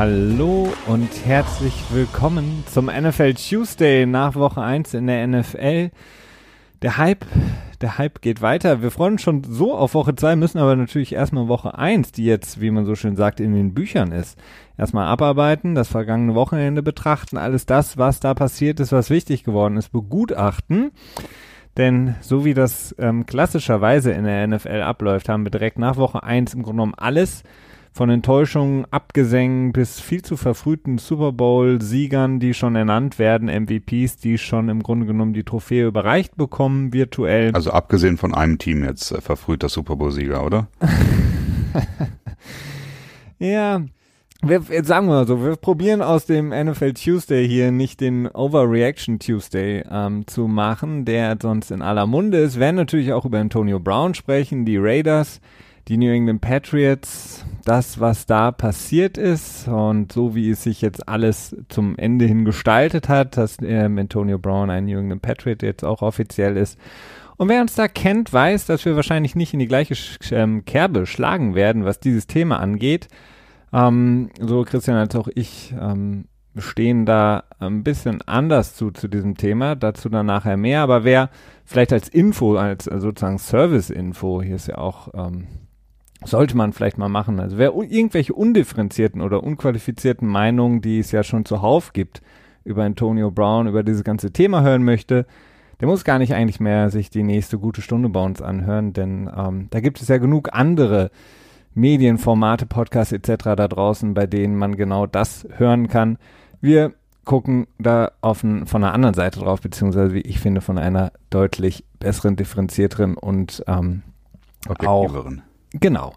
Hallo und herzlich willkommen zum NFL Tuesday nach Woche 1 in der NFL. Der Hype, der Hype geht weiter. Wir freuen uns schon so auf Woche 2, müssen aber natürlich erstmal Woche 1, die jetzt, wie man so schön sagt, in den Büchern ist. Erstmal abarbeiten, das vergangene Wochenende betrachten, alles das, was da passiert ist, was wichtig geworden ist, begutachten. Denn so wie das ähm, klassischerweise in der NFL abläuft, haben wir direkt nach Woche 1 im Grunde genommen alles von Enttäuschungen, Abgesängen bis viel zu verfrühten Super Bowl-Siegern, die schon ernannt werden, MVPs, die schon im Grunde genommen die Trophäe überreicht bekommen, virtuell. Also abgesehen von einem Team jetzt äh, verfrühter Super Bowl-Sieger, oder? ja, wir, jetzt sagen wir mal so, wir probieren aus dem NFL Tuesday hier nicht den Overreaction Tuesday ähm, zu machen, der sonst in aller Munde ist. Wir werden natürlich auch über Antonio Brown sprechen, die Raiders, die New England Patriots, das, was da passiert ist und so wie es sich jetzt alles zum Ende hin gestaltet hat, dass ähm, Antonio Brown ein New England Patriot jetzt auch offiziell ist. Und wer uns da kennt, weiß, dass wir wahrscheinlich nicht in die gleiche ähm, Kerbe schlagen werden, was dieses Thema angeht. Ähm, so Christian als auch ich ähm, stehen da ein bisschen anders zu, zu diesem Thema, dazu dann nachher mehr, aber wer vielleicht als Info, als sozusagen Service-Info, hier ist ja auch, ähm, sollte man vielleicht mal machen, also wer irgendwelche undifferenzierten oder unqualifizierten Meinungen, die es ja schon zuhauf gibt, über Antonio Brown, über dieses ganze Thema hören möchte, der muss gar nicht eigentlich mehr sich die nächste gute Stunde bei uns anhören, denn ähm, da gibt es ja genug andere Medienformate, Podcasts etc. da draußen, bei denen man genau das hören kann. Wir gucken da auf ein, von einer anderen Seite drauf, beziehungsweise wie ich finde, von einer deutlich besseren, differenzierteren und ähm, objektiveren. Auch, genau.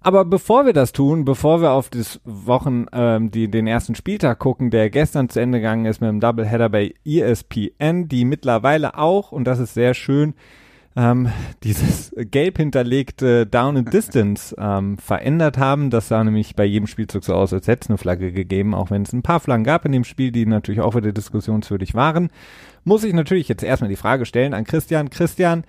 Aber bevor wir das tun, bevor wir auf das Wochen, ähm, die, den ersten Spieltag gucken, der gestern zu Ende gegangen ist mit dem Doubleheader bei ESPN, die mittlerweile auch, und das ist sehr schön, ähm, dieses gelb hinterlegte Down and Distance ähm, verändert haben. Das sah nämlich bei jedem Spielzug so aus, als hätte es eine Flagge gegeben, auch wenn es ein paar Flaggen gab in dem Spiel, die natürlich auch wieder diskussionswürdig waren. Muss ich natürlich jetzt erstmal die Frage stellen an Christian. Christian,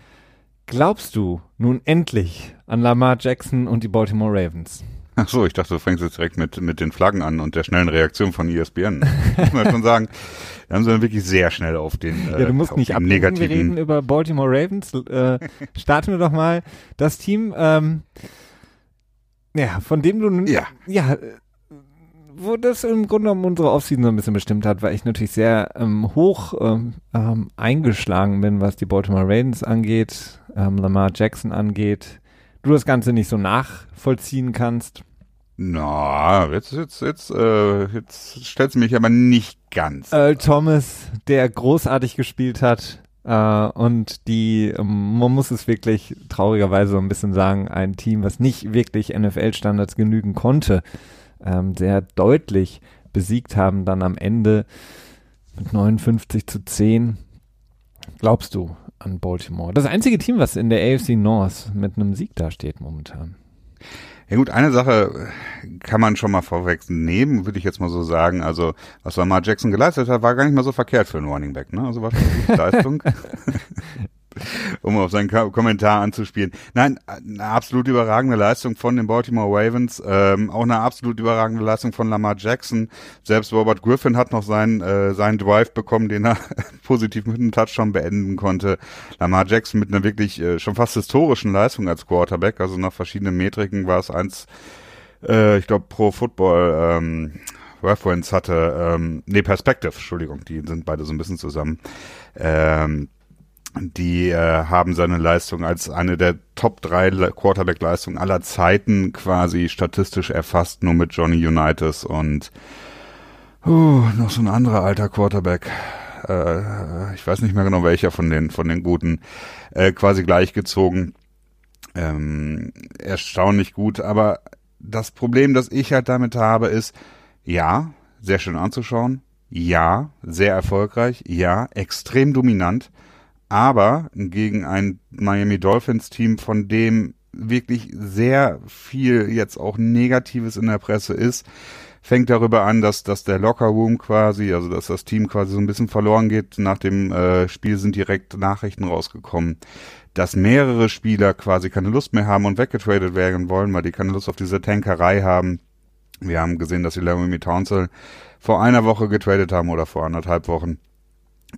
glaubst du nun endlich an Lamar Jackson und die Baltimore Ravens? Ach so, ich dachte, du fängst jetzt direkt mit, mit den Flaggen an und der schnellen Reaktion von ESPN. Muss man schon sagen, da haben sie dann wirklich sehr schnell auf den Ja, du musst äh, nicht ablenken, negativen... wir reden über Baltimore Ravens. Äh, starten wir doch mal das Team, ähm, ja, von dem du, ja, ja wo das im Grunde genommen unsere Offseason so ein bisschen bestimmt hat, weil ich natürlich sehr ähm, hoch ähm, ähm, eingeschlagen bin, was die Baltimore Ravens angeht, ähm, Lamar Jackson angeht, du das Ganze nicht so nachvollziehen kannst. Na, jetzt, jetzt, jetzt, äh, jetzt stellst du mich aber nicht ganz. Earl Thomas, der großartig gespielt hat, äh, und die, ähm, man muss es wirklich traurigerweise so ein bisschen sagen, ein Team, was nicht wirklich NFL-Standards genügen konnte, ähm, sehr deutlich besiegt haben, dann am Ende mit 59 zu 10. Glaubst du, an Baltimore. Das einzige Team, was in der AFC North mit einem Sieg dasteht momentan. Ja gut, eine Sache kann man schon mal vorwegnehmen, würde ich jetzt mal so sagen. Also, was Lamar Jackson geleistet hat, war gar nicht mal so verkehrt für einen Running Back. Ne? Also war schon eine gute Leistung. um auf seinen Kommentar anzuspielen. Nein, eine absolut überragende Leistung von den Baltimore Ravens, ähm, auch eine absolut überragende Leistung von Lamar Jackson. Selbst Robert Griffin hat noch seinen, äh, seinen Drive bekommen, den er positiv mit einem Touchdown beenden konnte. Lamar Jackson mit einer wirklich äh, schon fast historischen Leistung als Quarterback, also nach verschiedenen Metriken war es eins, äh, ich glaube pro Football, ähm, Reference hatte, ähm, nee, Perspective, Entschuldigung, die sind beide so ein bisschen zusammen. Ähm, die äh, haben seine Leistung als eine der Top 3 Quarterback-Leistungen aller Zeiten quasi statistisch erfasst, nur mit Johnny Unitas und uh, noch so ein anderer alter Quarterback. Äh, ich weiß nicht mehr genau welcher von den von den guten, äh, quasi gleichgezogen. Ähm, erstaunlich gut, aber das Problem, das ich halt damit habe, ist, ja, sehr schön anzuschauen, ja, sehr erfolgreich, ja, extrem dominant, aber gegen ein Miami Dolphins Team, von dem wirklich sehr viel jetzt auch Negatives in der Presse ist, fängt darüber an, dass, dass der Locker Room quasi, also dass das Team quasi so ein bisschen verloren geht. Nach dem äh, Spiel sind direkt Nachrichten rausgekommen, dass mehrere Spieler quasi keine Lust mehr haben und weggetradet werden wollen, weil die keine Lust auf diese Tankerei haben. Wir haben gesehen, dass sie Laramie Townsend vor einer Woche getradet haben oder vor anderthalb Wochen.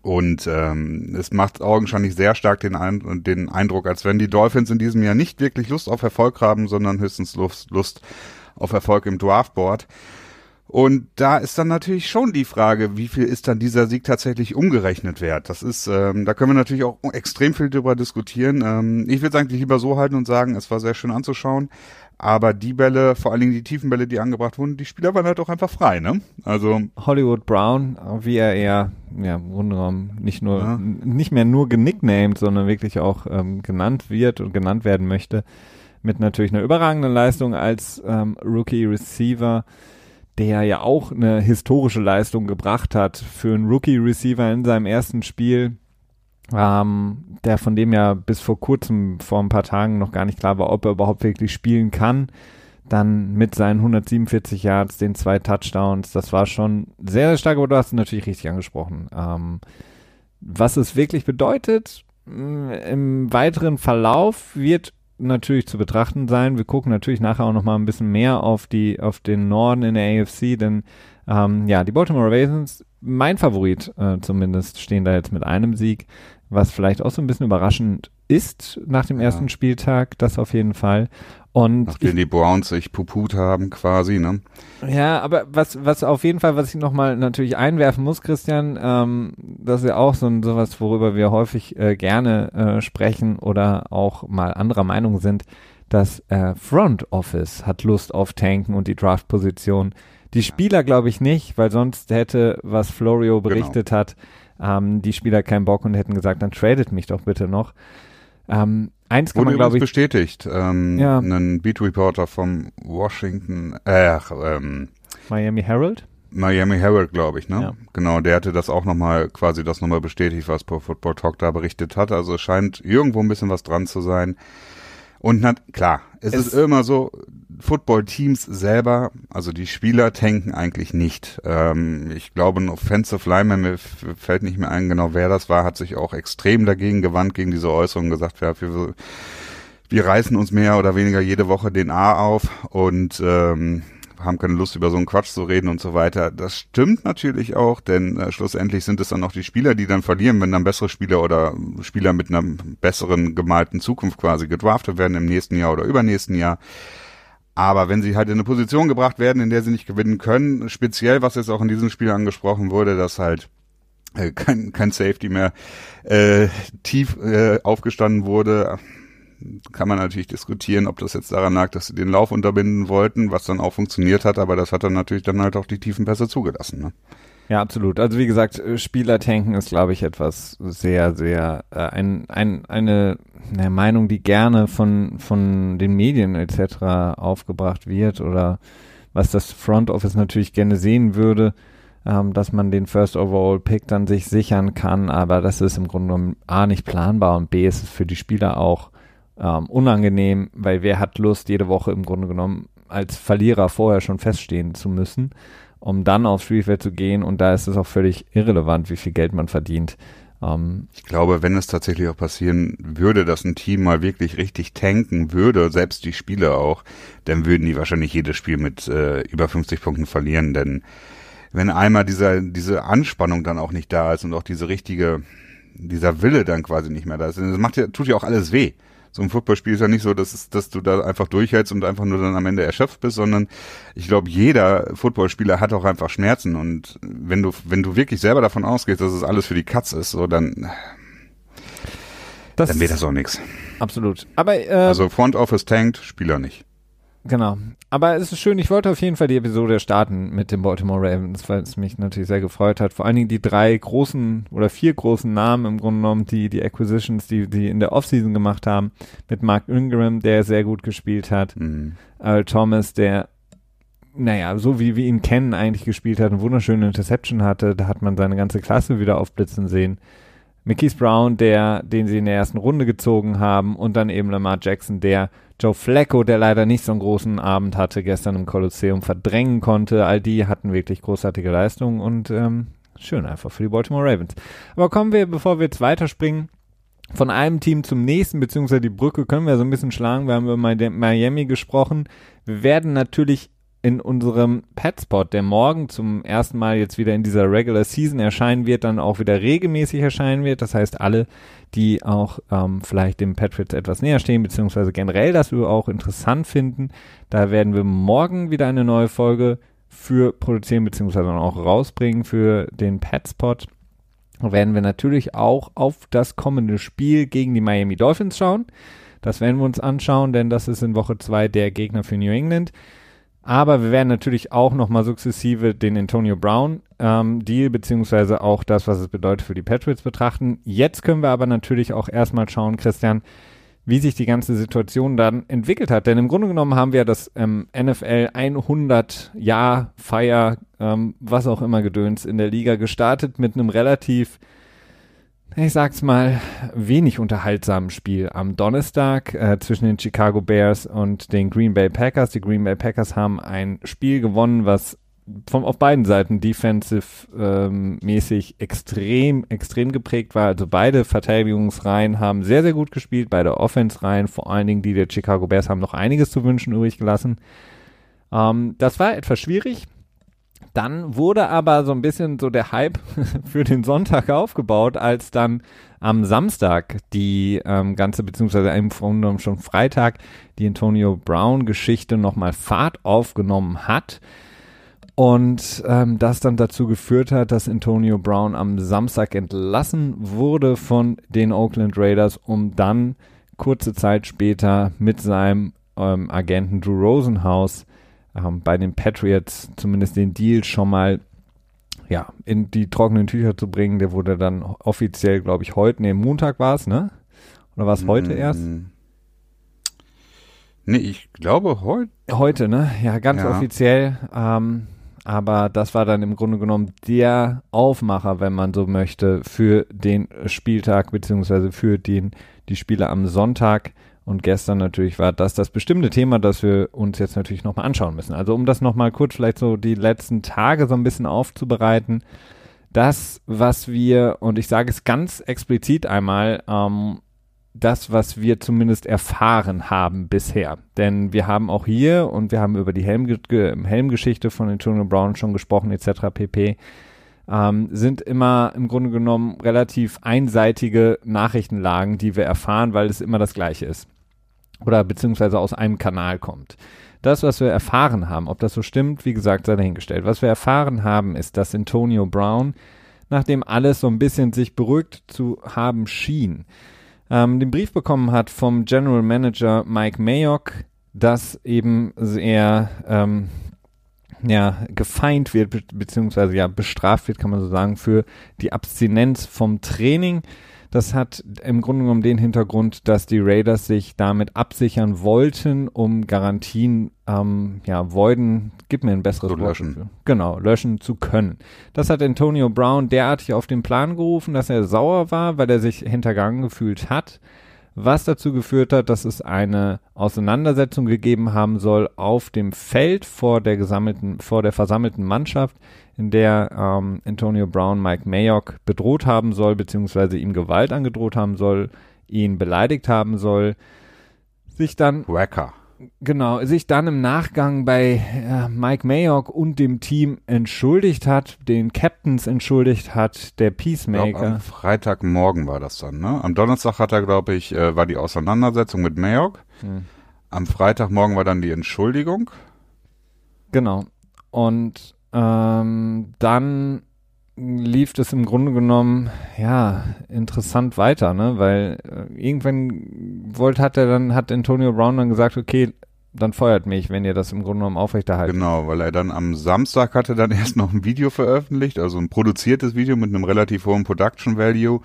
Und ähm, es macht augenscheinlich sehr stark den, Ein den Eindruck, als wenn die Dolphins in diesem Jahr nicht wirklich Lust auf Erfolg haben, sondern höchstens Lust, Lust auf Erfolg im Draftboard. Und da ist dann natürlich schon die Frage, wie viel ist dann dieser Sieg tatsächlich umgerechnet wert? Das ist, ähm, da können wir natürlich auch extrem viel drüber diskutieren. Ähm, ich würde es eigentlich lieber so halten und sagen, es war sehr schön anzuschauen. Aber die Bälle, vor allen Dingen die tiefen Bälle, die angebracht wurden, die Spieler waren halt auch einfach frei, ne? Also Hollywood Brown, wie er eher, ja, im Grunde genommen nicht nur, ja. nicht mehr nur genicknamed, sondern wirklich auch ähm, genannt wird und genannt werden möchte, mit natürlich einer überragenden Leistung als ähm, Rookie Receiver, der ja auch eine historische Leistung gebracht hat für einen Rookie Receiver in seinem ersten Spiel ähm, der von dem ja bis vor kurzem, vor ein paar Tagen noch gar nicht klar war, ob er überhaupt wirklich spielen kann. Dann mit seinen 147 Yards, den zwei Touchdowns, das war schon sehr, sehr stark, aber du hast es natürlich richtig angesprochen. Ähm, was es wirklich bedeutet, mm, im weiteren Verlauf wird natürlich zu betrachten sein. Wir gucken natürlich nachher auch noch mal ein bisschen mehr auf die auf den Norden in der AFC, denn ähm, ja die Baltimore Ravens, mein Favorit äh, zumindest, stehen da jetzt mit einem Sieg was vielleicht auch so ein bisschen überraschend ist nach dem ja. ersten Spieltag, das auf jeden Fall. Und Nachdem ich, die Browns sich puput haben quasi, ne? Ja, aber was, was auf jeden Fall, was ich nochmal natürlich einwerfen muss, Christian, ähm, das ist ja auch so ein, sowas, worüber wir häufig äh, gerne äh, sprechen oder auch mal anderer Meinung sind, das äh, Front Office hat Lust auf Tanken und die Draft-Position. Die Spieler glaube ich nicht, weil sonst hätte, was Florio genau. berichtet genau. hat, ähm, die Spieler keinen Bock und hätten gesagt, dann tradet mich doch bitte noch. Ähm, eins kann Wurde man, glaube ich. bestätigt. Ähm, ja. Ein Beat Reporter vom Washington, äh, ähm, Miami Herald? Miami Herald, glaube ich, ne? Ja. Genau, der hatte das auch nochmal, quasi das nochmal bestätigt, was Pro Football Talk da berichtet hat. Also es scheint irgendwo ein bisschen was dran zu sein. Und na, klar, es, es ist immer so, Football-Teams selber, also die Spieler tanken eigentlich nicht. Ähm, ich glaube, ein Offensive Lineman, mir fällt nicht mehr ein, genau wer das war, hat sich auch extrem dagegen gewandt, gegen diese Äußerung gesagt, ja, wir, wir reißen uns mehr oder weniger jede Woche den A auf und ähm, haben keine Lust, über so einen Quatsch zu reden und so weiter. Das stimmt natürlich auch, denn äh, schlussendlich sind es dann auch die Spieler, die dann verlieren, wenn dann bessere Spieler oder Spieler mit einer besseren gemalten Zukunft quasi gedraftet werden im nächsten Jahr oder übernächsten Jahr. Aber wenn sie halt in eine Position gebracht werden, in der sie nicht gewinnen können, speziell, was jetzt auch in diesem Spiel angesprochen wurde, dass halt äh, kein, kein Safety mehr äh, tief äh, aufgestanden wurde, kann man natürlich diskutieren, ob das jetzt daran lag, dass sie den Lauf unterbinden wollten, was dann auch funktioniert hat, aber das hat dann natürlich dann halt auch die tiefen Pässe zugelassen. Ne? Ja, absolut. Also wie gesagt, äh, Spieler tanken ist, glaube ich, etwas sehr, sehr äh, ein, ein, eine, eine Meinung, die gerne von von den Medien etc. aufgebracht wird oder was das Front Office natürlich gerne sehen würde, ähm, dass man den First Overall Pick dann sich sichern kann, aber das ist im Grunde genommen a nicht planbar und b ist es für die Spieler auch ähm, unangenehm, weil wer hat Lust jede Woche im Grunde genommen als Verlierer vorher schon feststehen zu müssen um dann aufs Spielfeld zu gehen. Und da ist es auch völlig irrelevant, wie viel Geld man verdient. Ähm, ich glaube, wenn es tatsächlich auch passieren würde, dass ein Team mal wirklich richtig tanken würde, selbst die Spieler auch, dann würden die wahrscheinlich jedes Spiel mit äh, über 50 Punkten verlieren. Denn wenn einmal dieser, diese Anspannung dann auch nicht da ist und auch diese richtige, dieser Wille dann quasi nicht mehr da ist, das macht ja, tut ja auch alles weh so ein Footballspiel ist ja nicht so, dass, es, dass du da einfach durchhältst und einfach nur dann am Ende erschöpft bist, sondern ich glaube, jeder Footballspieler hat auch einfach Schmerzen und wenn du, wenn du wirklich selber davon ausgehst, dass es alles für die Katz ist, so dann, das dann wird das auch nichts. Absolut. Aber äh, also Front Office tankt, Spieler nicht. Genau. Aber es ist schön, ich wollte auf jeden Fall die Episode starten mit den Baltimore Ravens, weil es mich natürlich sehr gefreut hat. Vor allen Dingen die drei großen oder vier großen Namen im Grunde genommen, die, die Acquisitions, die, die in der Offseason gemacht haben, mit Mark Ingram, der sehr gut gespielt hat, mhm. Earl Thomas, der naja, so wie wir ihn kennen, eigentlich gespielt hat, eine wunderschöne Interception hatte, da hat man seine ganze Klasse wieder aufblitzen sehen. Mickey's Brown, der, den sie in der ersten Runde gezogen haben, und dann eben Lamar Jackson, der Joe Flacco, der leider nicht so einen großen Abend hatte, gestern im Kolosseum verdrängen konnte. All die hatten wirklich großartige Leistungen und ähm, schön einfach für die Baltimore Ravens. Aber kommen wir, bevor wir jetzt weiterspringen, von einem Team zum nächsten, beziehungsweise die Brücke können wir so ein bisschen schlagen. Wir haben über Miami gesprochen. Wir werden natürlich in unserem Petspot, der morgen zum ersten Mal jetzt wieder in dieser Regular Season erscheinen wird, dann auch wieder regelmäßig erscheinen wird. Das heißt, alle, die auch ähm, vielleicht dem Patriots etwas näher stehen, beziehungsweise generell das auch interessant finden, da werden wir morgen wieder eine neue Folge für produzieren, beziehungsweise auch rausbringen für den Petspot. Werden wir natürlich auch auf das kommende Spiel gegen die Miami Dolphins schauen. Das werden wir uns anschauen, denn das ist in Woche zwei der Gegner für New England. Aber wir werden natürlich auch nochmal sukzessive den Antonio Brown ähm, Deal beziehungsweise auch das, was es bedeutet für die Patriots betrachten. Jetzt können wir aber natürlich auch erstmal schauen, Christian, wie sich die ganze Situation dann entwickelt hat. Denn im Grunde genommen haben wir das ähm, NFL 100 Jahr Feier, ähm, was auch immer Gedöns in der Liga gestartet mit einem relativ ich sag's mal, wenig unterhaltsamen Spiel am Donnerstag äh, zwischen den Chicago Bears und den Green Bay Packers. Die Green Bay Packers haben ein Spiel gewonnen, was von, auf beiden Seiten defensive ähm, extrem, extrem geprägt war. Also beide Verteidigungsreihen haben sehr, sehr gut gespielt. Beide Offense-Reihen, vor allen Dingen die der Chicago Bears, haben noch einiges zu wünschen übrig gelassen. Ähm, das war etwas schwierig. Dann wurde aber so ein bisschen so der Hype für den Sonntag aufgebaut, als dann am Samstag die ähm, ganze, beziehungsweise im Grunde schon Freitag, die Antonio Brown Geschichte nochmal Fahrt aufgenommen hat. Und ähm, das dann dazu geführt hat, dass Antonio Brown am Samstag entlassen wurde von den Oakland Raiders, um dann kurze Zeit später mit seinem ähm, Agenten Drew Rosenhaus ähm, bei den Patriots zumindest den Deal schon mal ja, in die trockenen Tücher zu bringen. Der wurde dann offiziell, glaube ich, heute, nee, Montag war es, ne? Oder war es heute mm. erst? Nee, ich glaube heute. Heute, ne? Ja, ganz ja. offiziell. Ähm, aber das war dann im Grunde genommen der Aufmacher, wenn man so möchte, für den Spieltag beziehungsweise für den, die Spiele am Sonntag. Und gestern natürlich war das das bestimmte Thema, das wir uns jetzt natürlich nochmal anschauen müssen. Also um das nochmal kurz vielleicht so die letzten Tage so ein bisschen aufzubereiten. Das, was wir, und ich sage es ganz explizit einmal, ähm, das, was wir zumindest erfahren haben bisher. Denn wir haben auch hier und wir haben über die Helm Helmgeschichte von Antonio Brown schon gesprochen etc. pp. Ähm, sind immer im Grunde genommen relativ einseitige Nachrichtenlagen, die wir erfahren, weil es immer das Gleiche ist oder beziehungsweise aus einem Kanal kommt. Das, was wir erfahren haben, ob das so stimmt, wie gesagt, sei dahingestellt. Was wir erfahren haben, ist, dass Antonio Brown, nachdem alles so ein bisschen sich beruhigt zu haben schien, ähm, den Brief bekommen hat vom General Manager Mike Mayock, dass eben er ähm, ja, gefeind wird, be beziehungsweise ja bestraft wird, kann man so sagen, für die Abstinenz vom Training. Das hat im Grunde genommen den Hintergrund, dass die Raiders sich damit absichern wollten, um Garantien, ähm, ja, voiden, gib mir ein besseres Wort. Löschen. Genau, löschen zu können. Das hat Antonio Brown derartig auf den Plan gerufen, dass er sauer war, weil er sich hintergangen gefühlt hat was dazu geführt hat, dass es eine Auseinandersetzung gegeben haben soll auf dem Feld vor der gesammelten, vor der versammelten Mannschaft, in der ähm, Antonio Brown Mike Mayock bedroht haben soll, beziehungsweise ihm Gewalt angedroht haben soll, ihn beleidigt haben soll, sich dann Wacker. Genau, sich dann im Nachgang bei äh, Mike Mayock und dem Team entschuldigt hat, den Captains entschuldigt hat, der Peacemaker. Glaub, am Freitagmorgen war das dann, ne? Am Donnerstag hat er, glaube ich, äh, war die Auseinandersetzung mit Mayock. Hm. Am Freitagmorgen war dann die Entschuldigung. Genau. Und ähm, dann lief das im Grunde genommen ja interessant weiter, ne? Weil äh, irgendwann wollte hat er dann hat Antonio Brown dann gesagt, okay, dann feuert mich, wenn ihr das im Grunde genommen aufrechterhalten. Genau, weil er dann am Samstag hatte dann erst noch ein Video veröffentlicht, also ein produziertes Video mit einem relativ hohen Production Value,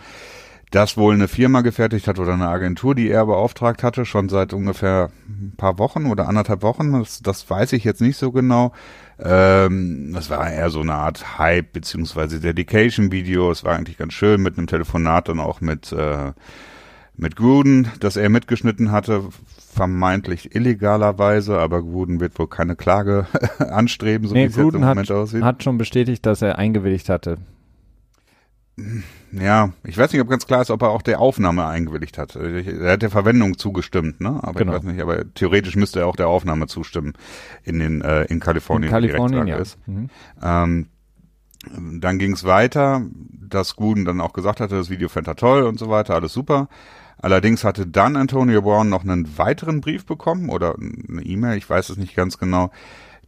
das wohl eine Firma gefertigt hat oder eine Agentur, die er beauftragt hatte, schon seit ungefähr ein paar Wochen oder anderthalb Wochen. Das, das weiß ich jetzt nicht so genau. Ähm, das war eher so eine Art Hype beziehungsweise Dedication-Video. Es war eigentlich ganz schön mit einem Telefonat dann auch mit äh, mit Gruden, das er mitgeschnitten hatte, vermeintlich illegalerweise, aber Gruden wird wohl keine Klage anstreben, so nee, wie es jetzt im Moment aussieht. hat schon bestätigt, dass er eingewilligt hatte. Ja, ich weiß nicht, ob ganz klar ist, ob er auch der Aufnahme eingewilligt hat. Er hat der Verwendung zugestimmt, ne? Aber genau. ich weiß nicht, aber theoretisch müsste er auch der Aufnahme zustimmen in den äh, in Kalifornien. In Kalifornien, ja. Ist. Mhm. Ähm, dann ging es weiter, dass Gooden dann auch gesagt hatte, das Video fände er toll und so weiter, alles super. Allerdings hatte dann Antonio Brown noch einen weiteren Brief bekommen oder eine E-Mail, ich weiß es nicht ganz genau,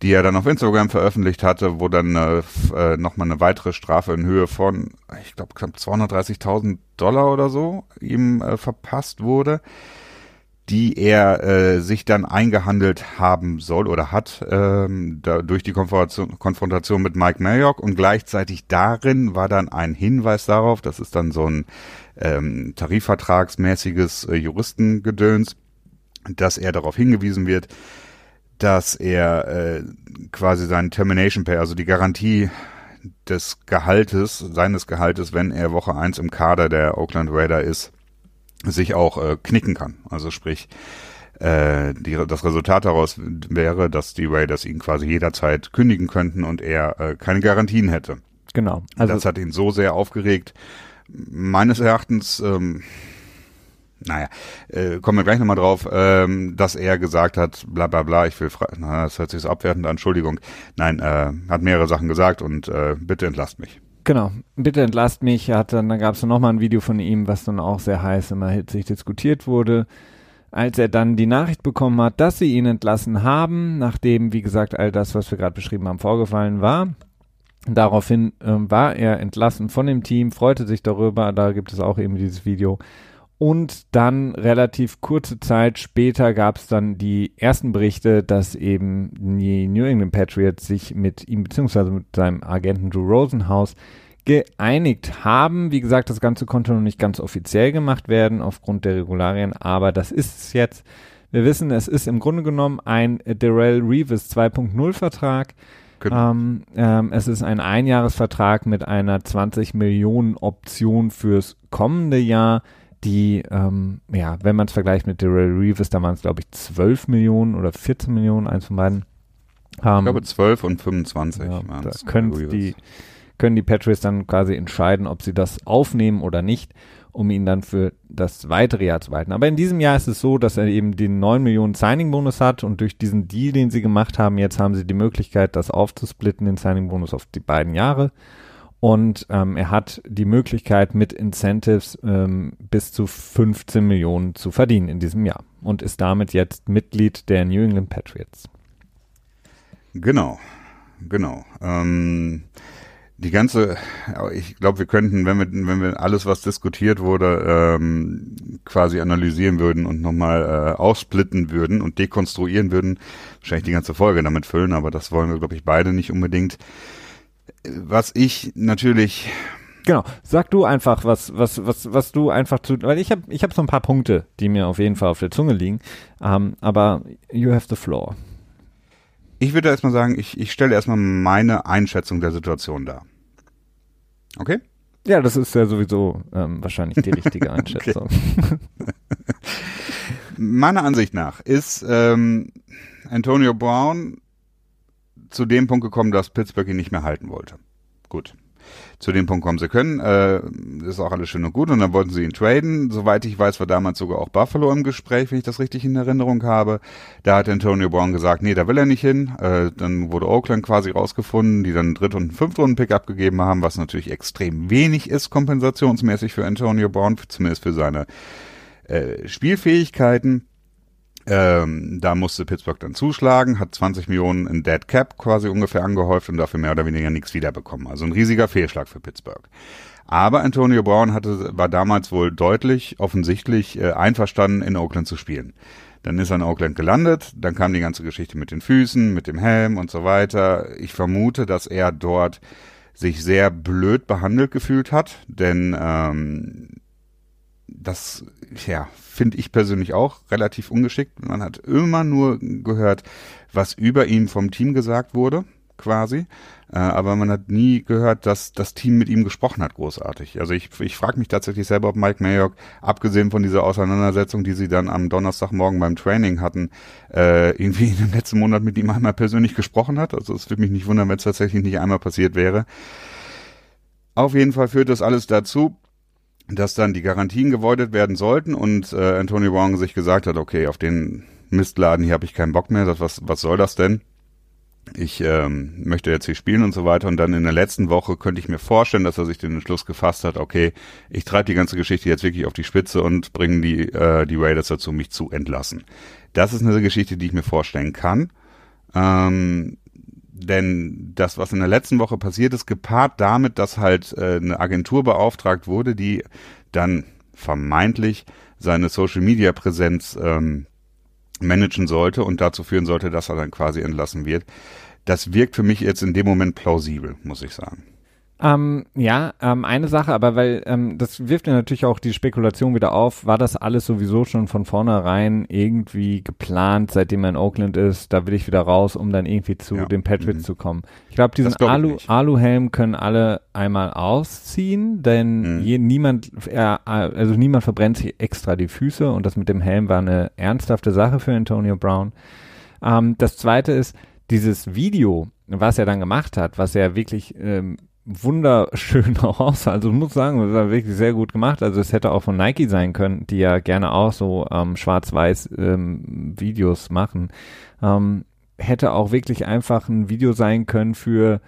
die er dann auf Instagram veröffentlicht hatte, wo dann äh, äh, nochmal eine weitere Strafe in Höhe von, ich glaube, knapp 230.000 Dollar oder so ihm äh, verpasst wurde, die er äh, sich dann eingehandelt haben soll oder hat ähm, da, durch die Konfrontation, Konfrontation mit Mike Mayock. Und gleichzeitig darin war dann ein Hinweis darauf, das ist dann so ein ähm, tarifvertragsmäßiges äh, Juristengedöns, dass er darauf hingewiesen wird, dass er äh, quasi seinen Termination Pay, also die Garantie des Gehaltes, seines Gehaltes, wenn er Woche eins im Kader der Oakland Raider ist, sich auch äh, knicken kann. Also sprich, äh, die, das Resultat daraus wäre, dass die Raiders ihn quasi jederzeit kündigen könnten und er äh, keine Garantien hätte. Genau. Also das hat ihn so sehr aufgeregt. Meines Erachtens ähm, naja, äh, kommen wir gleich nochmal drauf, ähm, dass er gesagt hat, bla bla bla, ich will na, das hört sich so abwertend an, Entschuldigung. Nein, äh, hat mehrere Sachen gesagt und äh, bitte entlasst mich. Genau, bitte entlasst mich. Hat dann, dann gab es nochmal ein Video von ihm, was dann auch sehr heiß immer hitzig diskutiert wurde. Als er dann die Nachricht bekommen hat, dass sie ihn entlassen haben, nachdem, wie gesagt, all das, was wir gerade beschrieben haben, vorgefallen war, Daraufhin äh, war er entlassen von dem Team, freute sich darüber, da gibt es auch eben dieses Video. Und dann relativ kurze Zeit später gab es dann die ersten Berichte, dass eben die New England Patriots sich mit ihm beziehungsweise mit seinem Agenten Drew Rosenhaus geeinigt haben. Wie gesagt, das Ganze konnte noch nicht ganz offiziell gemacht werden aufgrund der Regularien, aber das ist es jetzt. Wir wissen, es ist im Grunde genommen ein Darrell Reeves 2.0 Vertrag. Genau. Ähm, ähm, es ist ein Einjahresvertrag mit einer 20 Millionen Option fürs kommende Jahr die, ähm, ja, wenn man es vergleicht mit Darrell Reeves, da waren es, glaube ich, 12 Millionen oder 14 Millionen, eins von beiden. Ähm, ich glaube 12 und 25 ja, da können die, können die Patriots dann quasi entscheiden, ob sie das aufnehmen oder nicht, um ihn dann für das weitere Jahr zu behalten. Aber in diesem Jahr ist es so, dass er eben den 9 Millionen Signing-Bonus hat und durch diesen Deal, den sie gemacht haben, jetzt haben sie die Möglichkeit, das aufzusplitten, den Signing-Bonus auf die beiden Jahre. Und ähm, er hat die Möglichkeit, mit Incentives ähm, bis zu 15 Millionen zu verdienen in diesem Jahr und ist damit jetzt Mitglied der New England Patriots. Genau, genau. Ähm, die ganze, ich glaube, wir könnten, wenn wir, wenn wir alles, was diskutiert wurde, ähm, quasi analysieren würden und nochmal äh, aufsplitten würden und dekonstruieren würden, wahrscheinlich die ganze Folge damit füllen, aber das wollen wir, glaube ich, beide nicht unbedingt was ich natürlich Genau. Sag du einfach, was, was, was, was du einfach zu, weil ich habe, ich habe so ein paar Punkte, die mir auf jeden Fall auf der Zunge liegen. Um, ähm, aber you have the floor. Ich würde erstmal sagen, ich, ich stelle erstmal meine Einschätzung der Situation dar. Okay? Ja, das ist ja sowieso ähm, wahrscheinlich die richtige Einschätzung. Meiner Ansicht nach ist ähm, Antonio Brown zu dem Punkt gekommen, dass Pittsburgh ihn nicht mehr halten wollte. Gut. Zu dem Punkt kommen sie können. Äh, ist auch alles schön und gut. Und dann wollten sie ihn traden. Soweit ich weiß, war damals sogar auch Buffalo im Gespräch, wenn ich das richtig in Erinnerung habe. Da hat Antonio Brown gesagt, nee, da will er nicht hin. Äh, dann wurde Oakland quasi rausgefunden, die dann einen Dritt- und Fünftrunden-Pick abgegeben haben, was natürlich extrem wenig ist, kompensationsmäßig für Antonio Brown, zumindest für seine äh, Spielfähigkeiten. Ähm, da musste Pittsburgh dann zuschlagen, hat 20 Millionen in Dead Cap quasi ungefähr angehäuft und dafür mehr oder weniger nichts wiederbekommen. Also ein riesiger Fehlschlag für Pittsburgh. Aber Antonio Brown hatte, war damals wohl deutlich offensichtlich äh, einverstanden, in Oakland zu spielen. Dann ist er in Oakland gelandet, dann kam die ganze Geschichte mit den Füßen, mit dem Helm und so weiter. Ich vermute, dass er dort sich sehr blöd behandelt gefühlt hat, denn ähm, das ja, finde ich persönlich auch relativ ungeschickt. Man hat immer nur gehört, was über ihn vom Team gesagt wurde, quasi. Äh, aber man hat nie gehört, dass das Team mit ihm gesprochen hat, großartig. Also ich, ich frage mich tatsächlich selber, ob Mike Mayock, abgesehen von dieser Auseinandersetzung, die sie dann am Donnerstagmorgen beim Training hatten, äh, irgendwie in dem letzten Monat mit ihm einmal persönlich gesprochen hat. Also es würde mich nicht wundern, wenn es tatsächlich nicht einmal passiert wäre. Auf jeden Fall führt das alles dazu, dass dann die Garantien gewoidet werden sollten und äh, Antonio Brown sich gesagt hat, okay, auf den Mistladen hier habe ich keinen Bock mehr, das, was, was soll das denn? Ich ähm, möchte jetzt hier spielen und so weiter. Und dann in der letzten Woche könnte ich mir vorstellen, dass er sich den Entschluss gefasst hat, okay, ich treibe die ganze Geschichte jetzt wirklich auf die Spitze und bringe die, äh, die Raiders dazu, mich zu entlassen. Das ist eine Geschichte, die ich mir vorstellen kann. Ähm, denn das, was in der letzten Woche passiert ist, gepaart damit, dass halt äh, eine Agentur beauftragt wurde, die dann vermeintlich seine Social-Media-Präsenz ähm, managen sollte und dazu führen sollte, dass er dann quasi entlassen wird. Das wirkt für mich jetzt in dem Moment plausibel, muss ich sagen. Ähm, ja, ähm, eine Sache, aber weil ähm, das wirft ja natürlich auch die Spekulation wieder auf, war das alles sowieso schon von vornherein irgendwie geplant, seitdem er in Oakland ist, da will ich wieder raus, um dann irgendwie zu ja. den Patriots mhm. zu kommen. Ich glaube, diesen glaub Alu, Aluhelm können alle einmal ausziehen, denn mhm. je, niemand, er, also niemand verbrennt sich extra die Füße und das mit dem Helm war eine ernsthafte Sache für Antonio Brown. Ähm, das zweite ist, dieses Video, was er dann gemacht hat, was er wirklich ähm, wunderschön aus. Also muss sagen, das war wirklich sehr gut gemacht. Also es hätte auch von Nike sein können, die ja gerne auch so ähm, schwarz-weiß ähm, Videos machen. Ähm, hätte auch wirklich einfach ein Video sein können für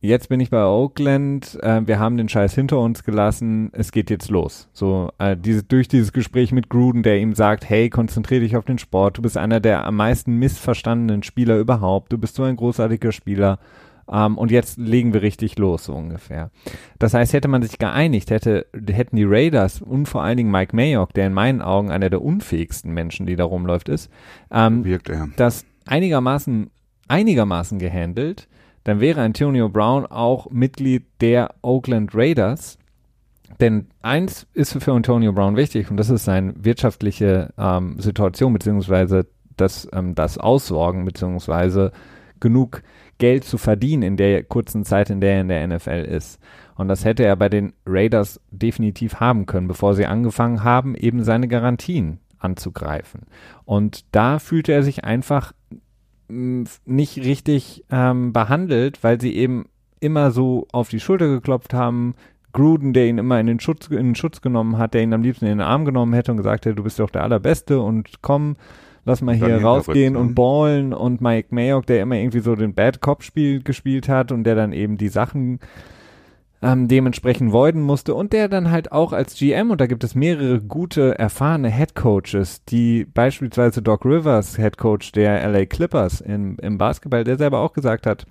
jetzt bin ich bei Oakland, äh, wir haben den Scheiß hinter uns gelassen, es geht jetzt los. So, äh, diese, durch dieses Gespräch mit Gruden, der ihm sagt, hey, konzentrier dich auf den Sport, du bist einer der am meisten missverstandenen Spieler überhaupt, du bist so ein großartiger Spieler ähm, und jetzt legen wir richtig los, so ungefähr. Das heißt, hätte man sich geeinigt, hätte, hätten die Raiders und vor allen Dingen Mike Mayock, der in meinen Augen einer der unfähigsten Menschen, die da rumläuft, ist, ähm, Wirkt er. das einigermaßen, einigermaßen gehandelt, dann wäre Antonio Brown auch Mitglied der Oakland Raiders. Denn eins ist für Antonio Brown wichtig und das ist seine wirtschaftliche ähm, Situation beziehungsweise das, ähm, das Aussorgen beziehungsweise genug Geld zu verdienen in der kurzen Zeit, in der er in der NFL ist. Und das hätte er bei den Raiders definitiv haben können, bevor sie angefangen haben, eben seine Garantien anzugreifen. Und da fühlte er sich einfach mm, nicht richtig ähm, behandelt, weil sie eben immer so auf die Schulter geklopft haben. Gruden, der ihn immer in den Schutz, in den Schutz genommen hat, der ihn am liebsten in den Arm genommen hätte und gesagt hätte, du bist doch der Allerbeste und komm, lass mal hier rausgehen und ballen. Und Mike Mayock, der immer irgendwie so den Bad Cop Spiel gespielt hat und der dann eben die Sachen ähm, dementsprechend voiden musste und der dann halt auch als GM, und da gibt es mehrere gute, erfahrene Head Coaches, die beispielsweise Doc Rivers, Head Coach der LA Clippers im, im Basketball, der selber auch gesagt hat,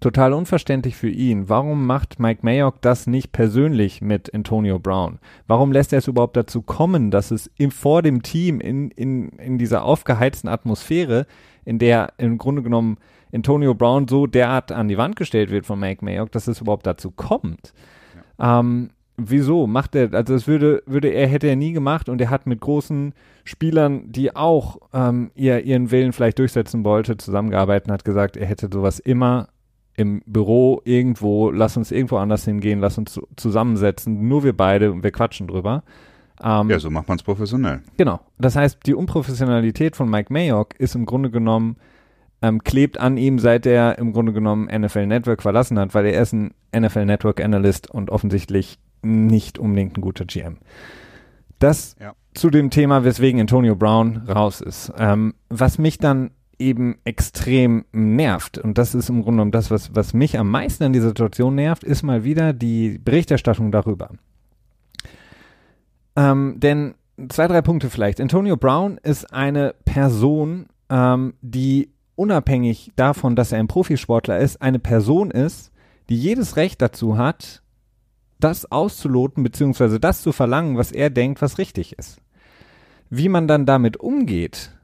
Total unverständlich für ihn. Warum macht Mike Mayock das nicht persönlich mit Antonio Brown? Warum lässt er es überhaupt dazu kommen, dass es im, vor dem Team in, in, in dieser aufgeheizten Atmosphäre, in der im Grunde genommen Antonio Brown so derart an die Wand gestellt wird von Mike Mayock, dass es überhaupt dazu kommt? Ja. Ähm, wieso macht er, also das würde, würde er, hätte er nie gemacht und er hat mit großen Spielern, die auch ähm, ihr, ihren Willen vielleicht durchsetzen wollte, zusammengearbeitet und hat gesagt, er hätte sowas immer im Büro irgendwo, lass uns irgendwo anders hingehen, lass uns zusammensetzen, nur wir beide und wir quatschen drüber. Ähm, ja, so macht man es professionell. Genau. Das heißt, die Unprofessionalität von Mike Mayock ist im Grunde genommen, ähm, klebt an ihm, seit er im Grunde genommen NFL Network verlassen hat, weil er ist ein NFL Network Analyst und offensichtlich nicht unbedingt ein guter GM. Das ja. zu dem Thema, weswegen Antonio Brown raus ist. Ähm, was mich dann eben extrem nervt, und das ist im Grunde genommen das, was, was mich am meisten an dieser Situation nervt, ist mal wieder die Berichterstattung darüber. Ähm, denn zwei, drei Punkte vielleicht. Antonio Brown ist eine Person, ähm, die unabhängig davon, dass er ein Profisportler ist, eine Person ist, die jedes Recht dazu hat, das auszuloten, beziehungsweise das zu verlangen, was er denkt, was richtig ist. Wie man dann damit umgeht,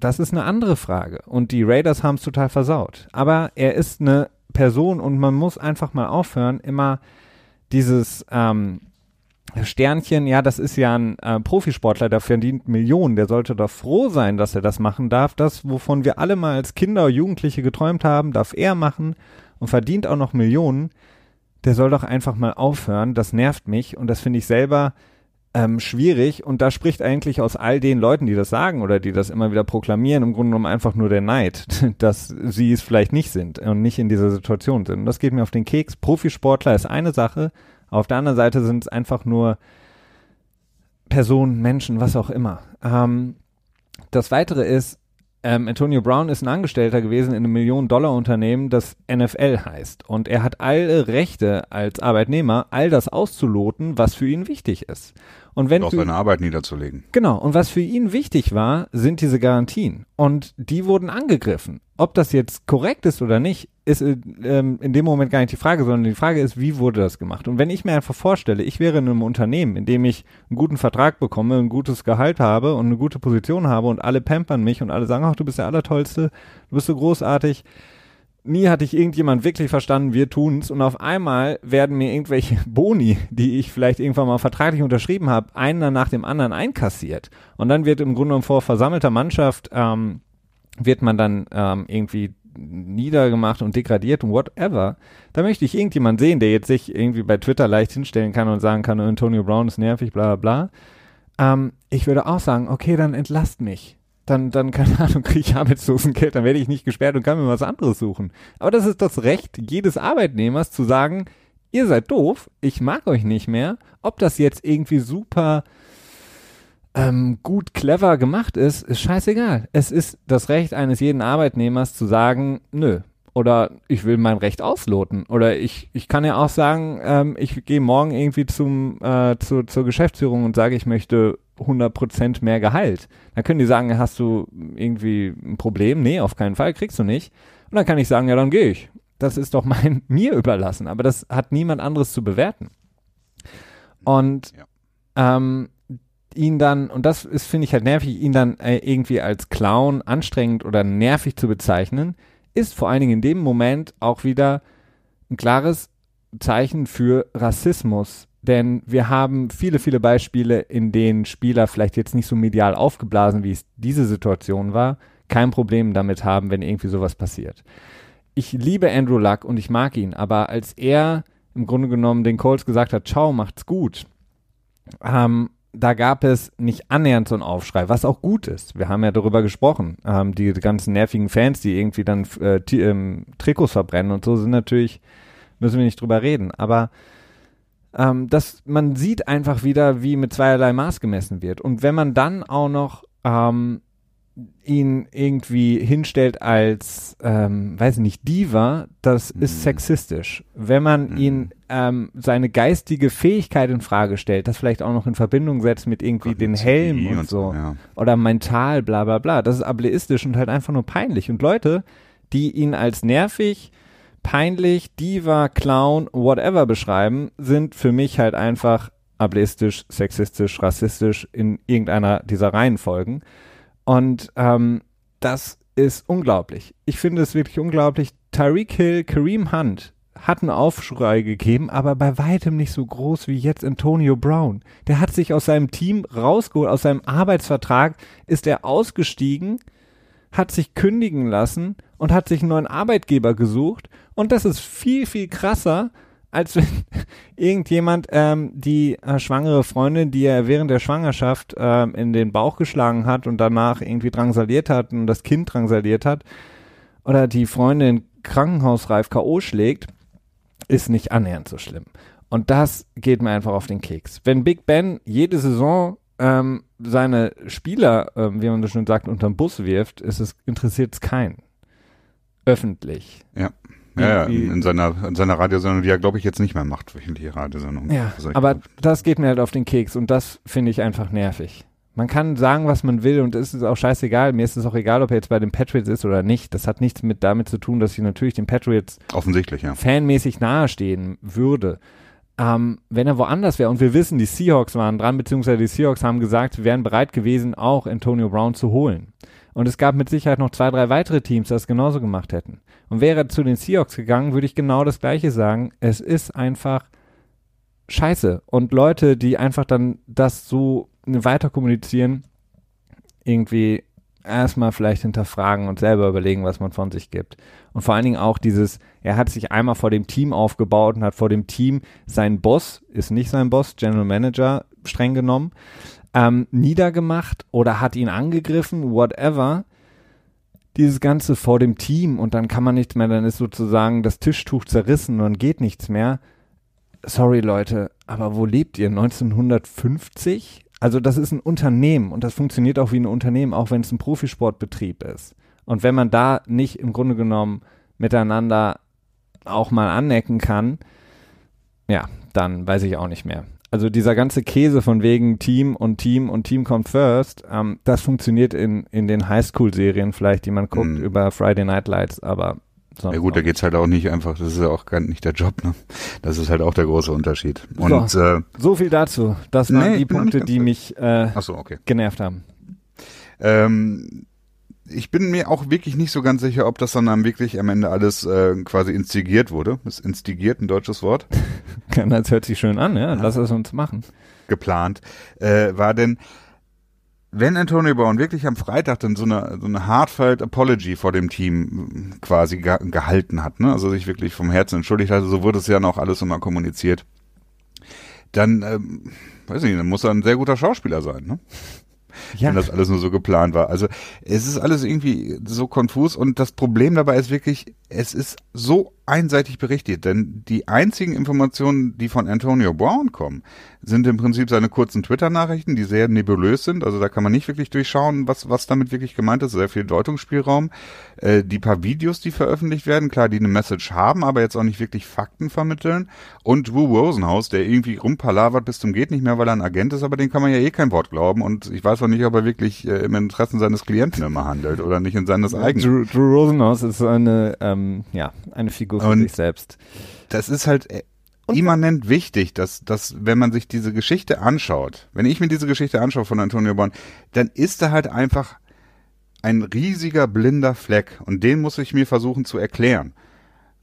das ist eine andere Frage. Und die Raiders haben es total versaut. Aber er ist eine Person und man muss einfach mal aufhören, immer dieses ähm, Sternchen, ja, das ist ja ein äh, Profisportler, der verdient Millionen, der sollte doch froh sein, dass er das machen darf. Das, wovon wir alle mal als Kinder, Jugendliche geträumt haben, darf er machen und verdient auch noch Millionen. Der soll doch einfach mal aufhören. Das nervt mich und das finde ich selber ähm, schwierig und da spricht eigentlich aus all den Leuten, die das sagen oder die das immer wieder proklamieren, im Grunde genommen einfach nur der Neid, dass sie es vielleicht nicht sind und nicht in dieser Situation sind. Und das geht mir auf den Keks. Profisportler ist eine Sache, auf der anderen Seite sind es einfach nur Personen, Menschen, was auch immer. Ähm, das Weitere ist, ähm, Antonio Brown ist ein Angestellter gewesen in einem Millionen-Dollar-Unternehmen, das NFL heißt. Und er hat alle Rechte als Arbeitnehmer, all das auszuloten, was für ihn wichtig ist. Und wenn auch für, seine Arbeit niederzulegen. Genau, und was für ihn wichtig war, sind diese Garantien. Und die wurden angegriffen. Ob das jetzt korrekt ist oder nicht, ist äh, ähm, in dem Moment gar nicht die Frage, sondern die Frage ist, wie wurde das gemacht? Und wenn ich mir einfach vorstelle, ich wäre in einem Unternehmen, in dem ich einen guten Vertrag bekomme, ein gutes Gehalt habe und eine gute Position habe und alle pampern mich und alle sagen, ach, du bist der Allertollste, du bist so großartig, nie hatte ich irgendjemand wirklich verstanden, wir tun's und auf einmal werden mir irgendwelche Boni, die ich vielleicht irgendwann mal vertraglich unterschrieben habe, einer nach dem anderen einkassiert. Und dann wird im Grunde genommen vor versammelter Mannschaft ähm, wird man dann ähm, irgendwie niedergemacht und degradiert und whatever. Da möchte ich irgendjemand sehen, der jetzt sich irgendwie bei Twitter leicht hinstellen kann und sagen kann, Antonio Brown ist nervig, bla bla bla. Ähm, ich würde auch sagen, okay, dann entlasst mich dann, dann, keine Ahnung, kriege ich Arbeitslosengeld, dann werde ich nicht gesperrt und kann mir was anderes suchen. Aber das ist das Recht jedes Arbeitnehmers zu sagen, ihr seid doof, ich mag euch nicht mehr. Ob das jetzt irgendwie super ähm, gut, clever gemacht ist, ist scheißegal. Es ist das Recht eines jeden Arbeitnehmers zu sagen, nö. Oder ich will mein Recht ausloten. Oder ich, ich kann ja auch sagen, ähm, ich gehe morgen irgendwie zum, äh, zu, zur Geschäftsführung und sage, ich möchte 100% mehr Gehalt. Dann können die sagen, hast du irgendwie ein Problem? Nee, auf keinen Fall, kriegst du nicht. Und dann kann ich sagen, ja, dann gehe ich. Das ist doch mein, mir überlassen. Aber das hat niemand anderes zu bewerten. Und ja. ähm, ihn dann, und das ist, finde ich halt nervig, ihn dann äh, irgendwie als Clown anstrengend oder nervig zu bezeichnen, ist vor allen Dingen in dem Moment auch wieder ein klares Zeichen für Rassismus denn wir haben viele, viele Beispiele, in denen Spieler vielleicht jetzt nicht so medial aufgeblasen, wie es diese Situation war, kein Problem damit haben, wenn irgendwie sowas passiert. Ich liebe Andrew Luck und ich mag ihn, aber als er im Grunde genommen den Colts gesagt hat, ciao, macht's gut, ähm, da gab es nicht annähernd so einen Aufschrei, was auch gut ist. Wir haben ja darüber gesprochen. Ähm, die, ganzen nervigen Fans, die irgendwie dann äh, ähm, Trikots verbrennen und so, sind natürlich, müssen wir nicht drüber reden. Aber ähm, dass man sieht einfach wieder, wie mit zweierlei Maß gemessen wird. Und wenn man dann auch noch ähm, ihn irgendwie hinstellt als, ähm, weiß ich nicht, Diva, das mhm. ist sexistisch. Wenn man mhm. ihn ähm, seine geistige Fähigkeit in Frage stellt, das vielleicht auch noch in Verbindung setzt mit irgendwie Gott, den Helm und, und so ja. oder mental, bla bla bla, das ist ableistisch und halt einfach nur peinlich. Und Leute, die ihn als nervig, peinlich, Diva, Clown, whatever beschreiben, sind für mich halt einfach ableistisch, sexistisch, rassistisch in irgendeiner dieser Reihenfolgen. Und ähm, das ist unglaublich. Ich finde es wirklich unglaublich. Tyreek Hill, Kareem Hunt hat einen Aufschrei gegeben, aber bei weitem nicht so groß wie jetzt Antonio Brown. Der hat sich aus seinem Team rausgeholt, aus seinem Arbeitsvertrag ist er ausgestiegen, hat sich kündigen lassen und hat sich einen neuen Arbeitgeber gesucht und das ist viel, viel krasser, als wenn irgendjemand ähm, die äh, schwangere Freundin, die er während der Schwangerschaft ähm, in den Bauch geschlagen hat und danach irgendwie drangsaliert hat und das Kind drangsaliert hat, oder die Freundin krankenhausreif K.O. schlägt, ist nicht annähernd so schlimm. Und das geht mir einfach auf den Keks. Wenn Big Ben jede Saison ähm, seine Spieler, ähm, wie man so schön sagt, unterm Bus wirft, interessiert es keinen. Öffentlich. Ja. Ja, ja, in seiner, in seiner Radiosendung, die er, glaube ich, jetzt nicht mehr macht, wöchentliche Radiosendung. Ja, aber das geht mir halt auf den Keks und das finde ich einfach nervig. Man kann sagen, was man will und es ist auch scheißegal. Mir ist es auch egal, ob er jetzt bei den Patriots ist oder nicht. Das hat nichts mit damit zu tun, dass ich natürlich den Patriots offensichtlich ja. fanmäßig nahestehen würde. Ähm, wenn er woanders wäre und wir wissen, die Seahawks waren dran, beziehungsweise die Seahawks haben gesagt, wir wären bereit gewesen, auch Antonio Brown zu holen. Und es gab mit Sicherheit noch zwei, drei weitere Teams, das genauso gemacht hätten. Und wäre er zu den Seahawks gegangen, würde ich genau das Gleiche sagen. Es ist einfach scheiße. Und Leute, die einfach dann das so weiter kommunizieren, irgendwie erstmal vielleicht hinterfragen und selber überlegen, was man von sich gibt. Und vor allen Dingen auch dieses, er hat sich einmal vor dem Team aufgebaut und hat vor dem Team sein Boss, ist nicht sein Boss, General Manager, streng genommen, ähm, niedergemacht oder hat ihn angegriffen, whatever. Dieses Ganze vor dem Team und dann kann man nichts mehr, dann ist sozusagen das Tischtuch zerrissen und geht nichts mehr. Sorry Leute, aber wo lebt ihr? 1950? Also das ist ein Unternehmen und das funktioniert auch wie ein Unternehmen, auch wenn es ein Profisportbetrieb ist. Und wenn man da nicht im Grunde genommen miteinander auch mal anecken kann, ja, dann weiß ich auch nicht mehr. Also dieser ganze Käse von wegen Team und Team und Team kommt first, ähm, das funktioniert in, in den Highschool-Serien vielleicht, die man guckt mm. über Friday Night Lights, aber sonst Ja gut, da geht's halt auch nicht einfach, das ist ja auch gar nicht der Job, ne? Das ist halt auch der große Unterschied. Und so, äh, so viel dazu. Das waren nee, die Punkte, die mich äh, so, okay. genervt haben. Ähm, ich bin mir auch wirklich nicht so ganz sicher, ob das dann wirklich am Ende alles äh, quasi instigiert wurde. Ist instigiert ein deutsches Wort? das hört sich schön an, ja. Lass es uns machen. Geplant. Äh, war denn, wenn Antonio Brown wirklich am Freitag dann so eine, so eine heartfelt Apology vor dem Team quasi ge gehalten hat, ne? also sich wirklich vom Herzen entschuldigt hatte, so wurde es ja noch alles immer kommuniziert, dann, ähm, weiß ich nicht, dann muss er ein sehr guter Schauspieler sein, ne? Ja. wenn das alles nur so geplant war. Also es ist alles irgendwie so konfus und das Problem dabei ist wirklich, es ist so einseitig berichtet, denn die einzigen Informationen, die von Antonio Brown kommen, sind im Prinzip seine kurzen Twitter-Nachrichten, die sehr nebulös sind. Also da kann man nicht wirklich durchschauen, was, was damit wirklich gemeint ist. Sehr viel Deutungsspielraum. Äh, die paar Videos, die veröffentlicht werden, klar, die eine Message haben, aber jetzt auch nicht wirklich Fakten vermitteln. Und Wu Rosenhaus, der irgendwie rumpalavert bis zum geht nicht mehr, weil er ein Agent ist, aber den kann man ja eh kein Wort glauben. Und ich weiß auch nicht, ob er wirklich äh, im Interesse seines Klienten immer handelt oder nicht in seines eigenen. Drew, Drew Rosenhaus ist eine, ähm, ja, eine Figur für sich selbst. Das ist halt äh, und immanent wichtig, dass, dass, wenn man sich diese Geschichte anschaut, wenn ich mir diese Geschichte anschaue von Antonio Born, dann ist er halt einfach ein riesiger blinder Fleck und den muss ich mir versuchen zu erklären.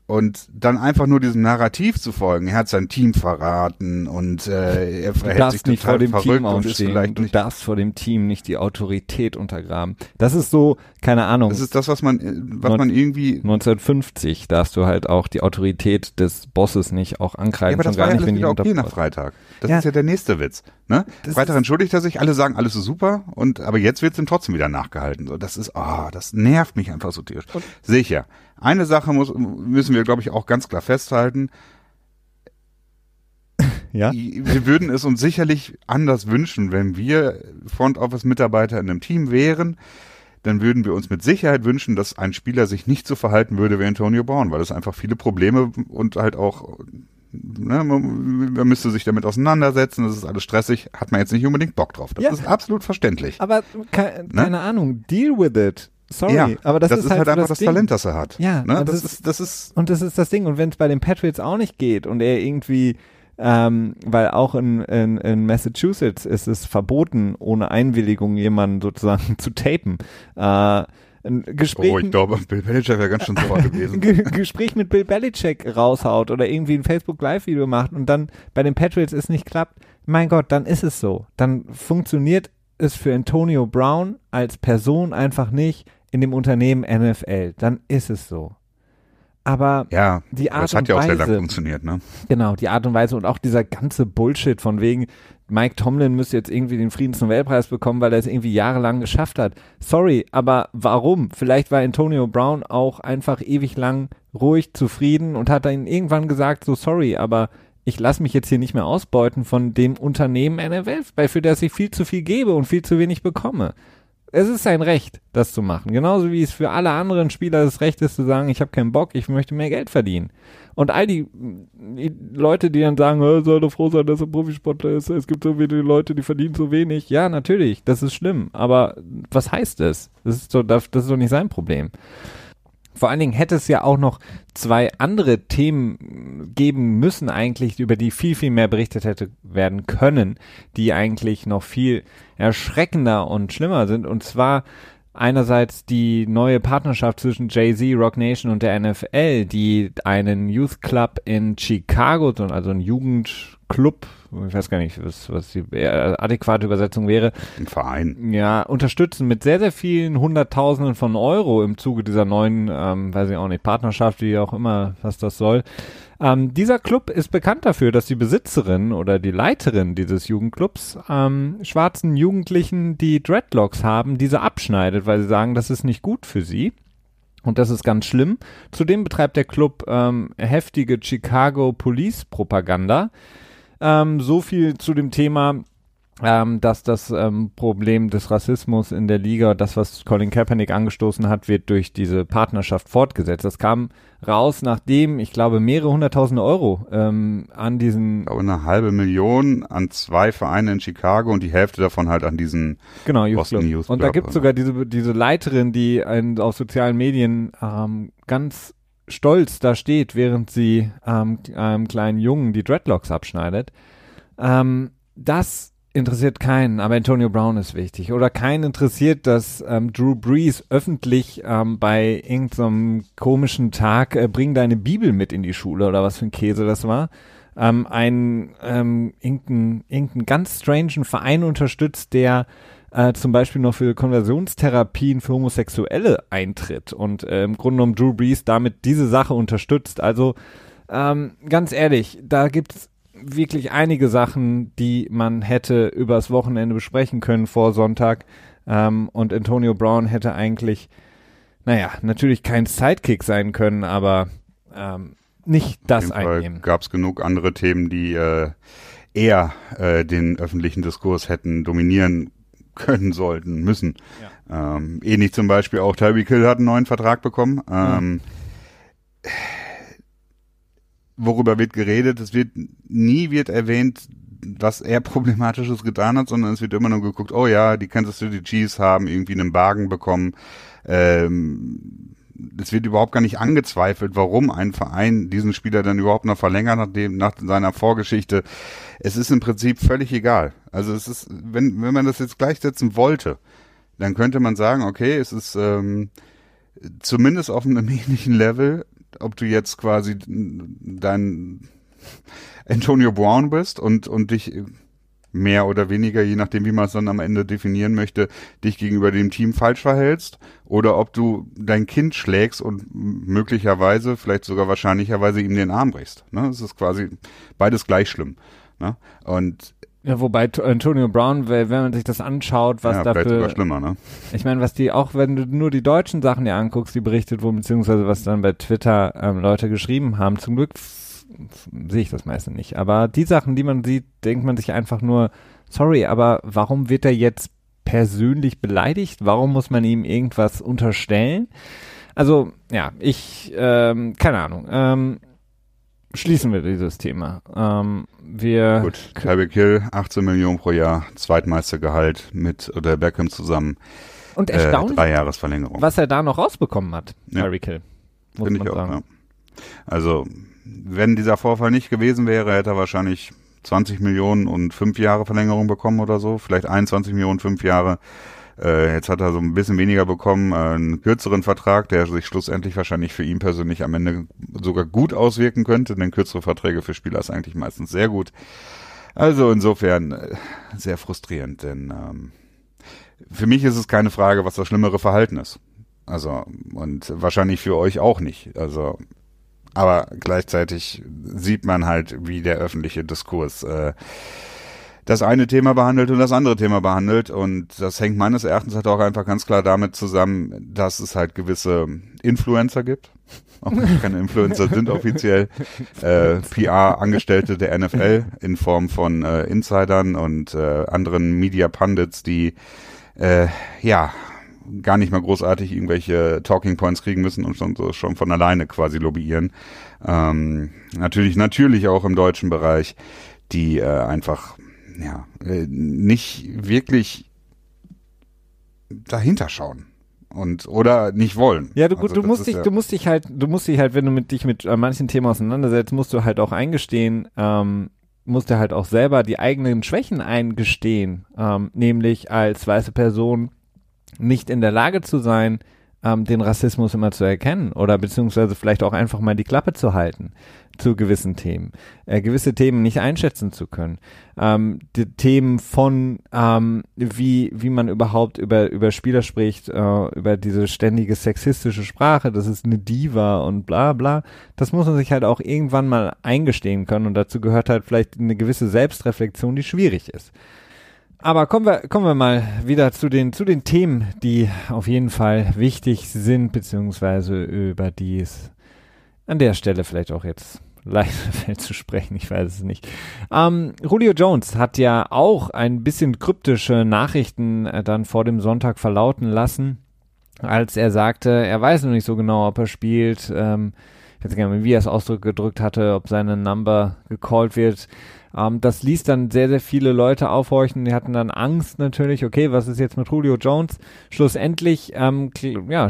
Und dann einfach nur diesem Narrativ zu folgen, er hat sein Team verraten und äh, er verhält sich nicht vor dem Team ausstehen. Du darfst vor dem Team nicht die Autorität untergraben. Das ist so, keine Ahnung. Das ist das, was man, was 19, man irgendwie 1950 darfst du halt auch die Autorität des Bosses nicht auch angreifen. Ja, aber das war gar nicht, wenn okay nach Freitag. Das ja. ist ja der nächste Witz. Ne? Freitag entschuldigt er sich, alle sagen, alles ist super und aber jetzt wird es ihm trotzdem wieder nachgehalten. So, das ist, ah, oh, das nervt mich einfach so tierisch. Sicher. Eine Sache muss, müssen wir, glaube ich, auch ganz klar festhalten. Ja? Wir würden es uns sicherlich anders wünschen, wenn wir Front Office Mitarbeiter in einem Team wären. Dann würden wir uns mit Sicherheit wünschen, dass ein Spieler sich nicht so verhalten würde wie Antonio Brown, weil es einfach viele Probleme und halt auch ne, man, man müsste sich damit auseinandersetzen, das ist alles stressig, hat man jetzt nicht unbedingt Bock drauf. Das ja. ist absolut verständlich. Aber ke ne? keine Ahnung, deal with it. Sorry, ja, aber das, das ist, ist, halt, halt einfach das, das Talent, das er hat. Ja, ne? das, das, ist, das ist und das ist das Ding. Und wenn es bei den Patriots auch nicht geht und er irgendwie, ähm, weil auch in, in, in Massachusetts ist es verboten, ohne Einwilligung jemanden sozusagen zu tapen. Äh, ein Gespräch. Oh, ich glaube, Bill Belichick wäre ganz schön sauer gewesen. Gespräch mit Bill Belichick raushaut oder irgendwie ein Facebook Live-Video macht und dann bei den Patriots es nicht klappt, mein Gott, dann ist es so. Dann funktioniert es für Antonio Brown als Person einfach nicht in dem Unternehmen NFL. Dann ist es so. Aber ja, die Art das hat und ja auch sehr lange funktioniert, ne? Genau, die Art und Weise und auch dieser ganze Bullshit von wegen, Mike Tomlin müsste jetzt irgendwie den Friedensnobelpreis bekommen, weil er es irgendwie jahrelang geschafft hat. Sorry, aber warum? Vielleicht war Antonio Brown auch einfach ewig lang ruhig, zufrieden und hat dann irgendwann gesagt, so sorry, aber ich lasse mich jetzt hier nicht mehr ausbeuten von dem Unternehmen NFL, weil für das ich viel zu viel gebe und viel zu wenig bekomme. Es ist sein Recht, das zu machen. Genauso wie es für alle anderen Spieler das Recht ist zu sagen, ich habe keinen Bock, ich möchte mehr Geld verdienen. Und all die, die Leute, die dann sagen, soll doch froh sein, dass er Profisportler ist, es gibt so wenige Leute, die verdienen so wenig. Ja, natürlich, das ist schlimm. Aber was heißt das? Das ist, so, das ist doch nicht sein Problem. Vor allen Dingen hätte es ja auch noch zwei andere Themen geben müssen eigentlich, über die viel, viel mehr berichtet hätte werden können, die eigentlich noch viel erschreckender und schlimmer sind. Und zwar einerseits die neue Partnerschaft zwischen Jay-Z, Rock Nation und der NFL, die einen Youth Club in Chicago, also einen Jugend Club, ich weiß gar nicht, was, was die adäquate Übersetzung wäre. Ein Verein. Ja, unterstützen mit sehr, sehr vielen Hunderttausenden von Euro im Zuge dieser neuen, ähm, weiß ich auch nicht, Partnerschaft, wie auch immer, was das soll. Ähm, dieser Club ist bekannt dafür, dass die Besitzerin oder die Leiterin dieses Jugendclubs ähm, schwarzen Jugendlichen, die Dreadlocks haben, diese abschneidet, weil sie sagen, das ist nicht gut für sie. Und das ist ganz schlimm. Zudem betreibt der Club ähm, heftige Chicago Police Propaganda. Ähm, so viel zu dem Thema, ähm, dass das ähm, Problem des Rassismus in der Liga, das was Colin Kaepernick angestoßen hat, wird durch diese Partnerschaft fortgesetzt. Das kam raus, nachdem, ich glaube, mehrere hunderttausend Euro ähm, an diesen... Ich glaube, eine halbe Million an zwei Vereine in Chicago und die Hälfte davon halt an diesen genau, Boston Youth Und da gibt es sogar diese, diese Leiterin, die in, auf sozialen Medien ähm, ganz stolz da steht, während sie ähm, einem kleinen Jungen die Dreadlocks abschneidet. Ähm, das interessiert keinen, aber Antonio Brown ist wichtig. Oder keinen interessiert, dass ähm, Drew Brees öffentlich ähm, bei irgendeinem komischen Tag äh, bring deine Bibel mit in die Schule oder was für ein Käse das war. Ähm, einen ähm, irgendeinen irgendein ganz strangen Verein unterstützt, der äh, zum Beispiel noch für Konversionstherapien für Homosexuelle eintritt und äh, im Grunde genommen Drew Brees damit diese Sache unterstützt. Also ähm, ganz ehrlich, da gibt's wirklich einige Sachen, die man hätte übers Wochenende besprechen können vor Sonntag. Ähm, und Antonio Brown hätte eigentlich, naja, natürlich kein Sidekick sein können, aber ähm, nicht das einnehmen. Gab es genug andere Themen, die äh, eher äh, den öffentlichen Diskurs hätten dominieren können sollten, müssen. Ja. Ähm, ähnlich zum Beispiel auch Tyreek Hill hat einen neuen Vertrag bekommen. Ähm, ja worüber wird geredet? Es wird nie wird erwähnt, was er problematisches getan hat, sondern es wird immer nur geguckt, oh ja, die Kansas City Chiefs haben irgendwie einen Wagen bekommen. Ähm, es wird überhaupt gar nicht angezweifelt, warum ein Verein diesen Spieler dann überhaupt noch verlängert, nachdem, nach seiner Vorgeschichte. Es ist im Prinzip völlig egal. Also es ist, wenn, wenn man das jetzt gleichsetzen wollte, dann könnte man sagen, okay, es ist ähm, zumindest auf einem ähnlichen Level ob du jetzt quasi dein Antonio Brown bist und, und dich mehr oder weniger, je nachdem, wie man es dann am Ende definieren möchte, dich gegenüber dem Team falsch verhältst oder ob du dein Kind schlägst und möglicherweise, vielleicht sogar wahrscheinlicherweise ihm den Arm brichst. Ne? Das ist quasi beides gleich schlimm. Ne? Und ja, wobei Antonio Brown, wenn man sich das anschaut, was ja, dafür. Sogar schlimmer, ne? Ich meine, was die, auch wenn du nur die deutschen Sachen dir anguckst, die berichtet wurden, beziehungsweise was dann bei Twitter ähm, Leute geschrieben haben, zum Glück sehe ich das meiste nicht. Aber die Sachen, die man sieht, denkt man sich einfach nur, sorry, aber warum wird er jetzt persönlich beleidigt? Warum muss man ihm irgendwas unterstellen? Also, ja, ich, ähm, keine Ahnung. Ähm, schließen wir dieses Thema. Ähm, wir Gut, Tyreek Hill, 18 Millionen pro Jahr, Zweitmeistergehalt mit oder Beckham zusammen. Und erstaunlich, äh, drei Jahresverlängerung. was er da noch rausbekommen hat, ja. Tyreek Hill. Finde ich auch, sagen. ja. Also, wenn dieser Vorfall nicht gewesen wäre, hätte er wahrscheinlich 20 Millionen und fünf Jahre Verlängerung bekommen oder so. Vielleicht 21 Millionen, fünf Jahre. Äh, jetzt hat er so ein bisschen weniger bekommen, äh, einen kürzeren Vertrag, der sich schlussendlich wahrscheinlich für ihn persönlich am Ende sogar gut auswirken könnte, denn kürzere Verträge für Spieler ist eigentlich meistens sehr gut. Also insofern äh, sehr frustrierend, denn ähm, für mich ist es keine Frage, was das schlimmere Verhalten ist. Also, und wahrscheinlich für euch auch nicht. Also, aber gleichzeitig sieht man halt, wie der öffentliche Diskurs äh, das eine Thema behandelt und das andere Thema behandelt. Und das hängt meines Erachtens halt auch einfach ganz klar damit zusammen, dass es halt gewisse Influencer gibt. Auch wenn keine Influencer sind offiziell. Äh, PR-Angestellte der NFL in Form von äh, Insidern und äh, anderen Media Pundits, die äh, ja gar nicht mal großartig irgendwelche Talking Points kriegen müssen und schon, so, schon von alleine quasi lobbyieren. Ähm, natürlich, natürlich auch im deutschen Bereich, die äh, einfach ja, äh, nicht wirklich dahinter schauen und oder nicht wollen. Ja, du, also, du musst dich, ja du musst dich halt, du musst dich halt, wenn du mit dich mit äh, manchen Themen auseinandersetzt, musst du halt auch eingestehen, ähm, musst du halt auch selber die eigenen Schwächen eingestehen, ähm, nämlich als weiße Person nicht in der Lage zu sein, ähm, den Rassismus immer zu erkennen oder beziehungsweise vielleicht auch einfach mal die Klappe zu halten zu gewissen Themen, äh, gewisse Themen nicht einschätzen zu können, ähm, die Themen von ähm, wie wie man überhaupt über über Spieler spricht, äh, über diese ständige sexistische Sprache, das ist eine Diva und bla bla, das muss man sich halt auch irgendwann mal eingestehen können und dazu gehört halt vielleicht eine gewisse Selbstreflexion, die schwierig ist. Aber kommen wir, kommen wir mal wieder zu den, zu den Themen, die auf jeden Fall wichtig sind, beziehungsweise über die es an der Stelle vielleicht auch jetzt leichter fällt zu sprechen, ich weiß es nicht. Ähm, Julio Jones hat ja auch ein bisschen kryptische Nachrichten äh, dann vor dem Sonntag verlauten lassen, als er sagte, er weiß noch nicht so genau, ob er spielt. Ähm, ich weiß gar nicht wie er es ausgedrückt hatte, ob seine Number gecallt wird. Ähm, das ließ dann sehr, sehr viele Leute aufhorchen. Die hatten dann Angst natürlich, okay, was ist jetzt mit Julio Jones? Schlussendlich, ähm, ja,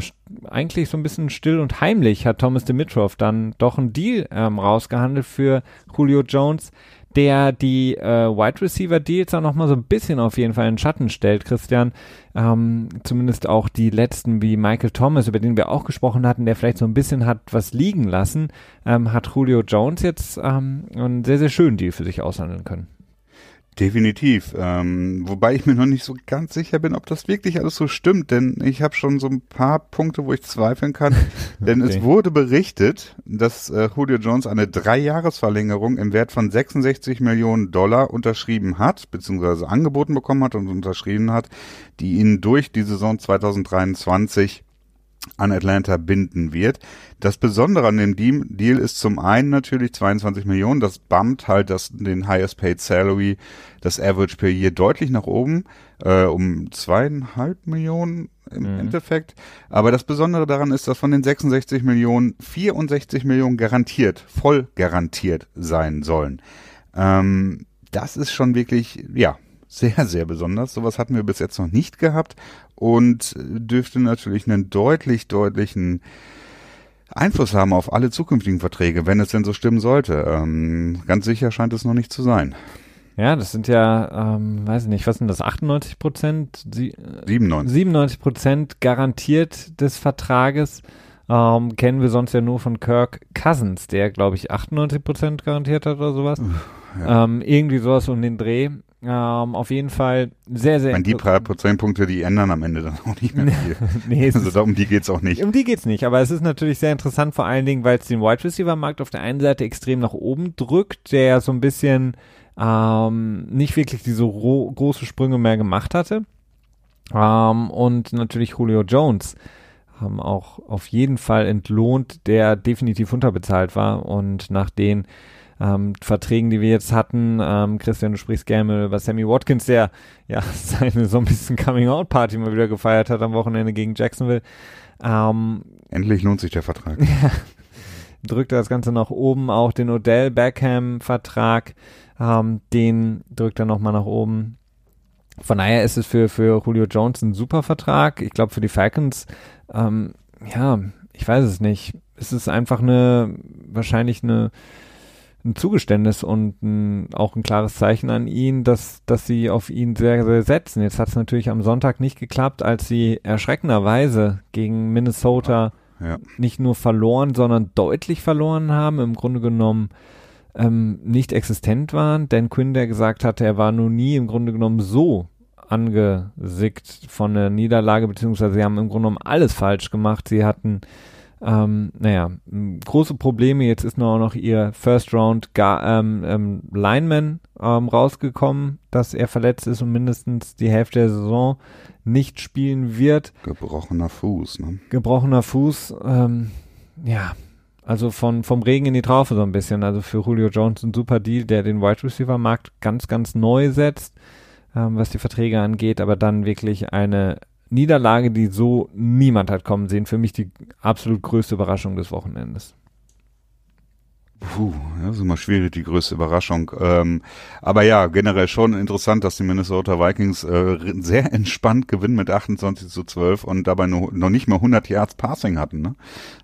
eigentlich so ein bisschen still und heimlich hat Thomas Dimitrov dann doch einen Deal ähm, rausgehandelt für Julio Jones der die äh, Wide Receiver Deals auch nochmal so ein bisschen auf jeden Fall in Schatten stellt, Christian. Ähm, zumindest auch die letzten wie Michael Thomas, über den wir auch gesprochen hatten, der vielleicht so ein bisschen hat was liegen lassen, ähm, hat Julio Jones jetzt ähm, einen sehr, sehr schönen Deal für sich aushandeln können. Definitiv. Ähm, wobei ich mir noch nicht so ganz sicher bin, ob das wirklich alles so stimmt, denn ich habe schon so ein paar Punkte, wo ich zweifeln kann. denn okay. es wurde berichtet, dass äh, Julio Jones eine Dreijahresverlängerung im Wert von 66 Millionen Dollar unterschrieben hat, beziehungsweise angeboten bekommen hat und unterschrieben hat, die ihn durch die Saison 2023 an Atlanta binden wird. Das Besondere an dem Deal ist zum einen natürlich 22 Millionen, das bumpt halt das, den Highest Paid Salary, das Average per Year deutlich nach oben, äh, um zweieinhalb Millionen im mhm. Endeffekt. Aber das Besondere daran ist, dass von den 66 Millionen 64 Millionen garantiert, voll garantiert sein sollen. Ähm, das ist schon wirklich, ja, sehr, sehr besonders. Sowas hatten wir bis jetzt noch nicht gehabt und dürfte natürlich einen deutlich, deutlichen Einfluss haben auf alle zukünftigen Verträge, wenn es denn so stimmen sollte. Ähm, ganz sicher scheint es noch nicht zu sein. Ja, das sind ja, ähm, weiß ich nicht, was sind das, 98 Prozent? 97. 97 Prozent garantiert des Vertrages. Ähm, kennen wir sonst ja nur von Kirk Cousins, der, glaube ich, 98 Prozent garantiert hat oder sowas. Ja. Ähm, irgendwie sowas um den Dreh. Ähm, auf jeden Fall sehr, sehr. Ich meine, die paar Prozentpunkte, die ändern am Ende dann auch nicht mehr viel. nee, also da, um die geht's auch nicht. Um die geht's nicht, aber es ist natürlich sehr interessant, vor allen Dingen, weil es den Wide Receiver Markt auf der einen Seite extrem nach oben drückt, der so ein bisschen ähm, nicht wirklich diese große Sprünge mehr gemacht hatte. Ähm, und natürlich Julio Jones haben auch auf jeden Fall entlohnt, der definitiv unterbezahlt war und nach den ähm, Verträgen, die wir jetzt hatten. Ähm, Christian, du sprichst gerne über Sammy Watkins, der ja seine so ein bisschen Coming-out-Party mal wieder gefeiert hat am Wochenende gegen Jacksonville. Ähm, Endlich lohnt sich der Vertrag. drückt er das Ganze nach oben, auch den Odell Beckham-Vertrag, ähm, den drückt er nochmal nach oben. Von daher ist es für, für Julio Jones ein super Vertrag. Ich glaube, für die Falcons, ähm, ja, ich weiß es nicht. Es ist einfach eine, wahrscheinlich eine, ein Zugeständnis und ein, auch ein klares Zeichen an ihn, dass, dass sie auf ihn sehr, sehr setzen. Jetzt hat es natürlich am Sonntag nicht geklappt, als sie erschreckenderweise gegen Minnesota ja. nicht nur verloren, sondern deutlich verloren haben, im Grunde genommen ähm, nicht existent waren. Dan Quinn, der gesagt hatte, er war noch nie im Grunde genommen so angesickt von der Niederlage, beziehungsweise sie haben im Grunde genommen alles falsch gemacht. Sie hatten ähm, naja, große Probleme. Jetzt ist nur noch ihr First Round ähm, ähm, Lineman ähm, rausgekommen, dass er verletzt ist und mindestens die Hälfte der Saison nicht spielen wird. Gebrochener Fuß, ne? Gebrochener Fuß, ähm, ja. Also von, vom Regen in die Traufe so ein bisschen. Also für Julio Jones ein super Deal, der den Wide Receiver Markt ganz, ganz neu setzt, ähm, was die Verträge angeht, aber dann wirklich eine Niederlage, die so niemand hat kommen sehen. Für mich die absolut größte Überraschung des Wochenendes. Puh, das ist immer schwierig, die größte Überraschung. Ähm, aber ja, generell schon interessant, dass die Minnesota Vikings äh, sehr entspannt gewinnen mit 28 zu 12 und dabei noch, noch nicht mal 100 Yards Passing hatten. Ne?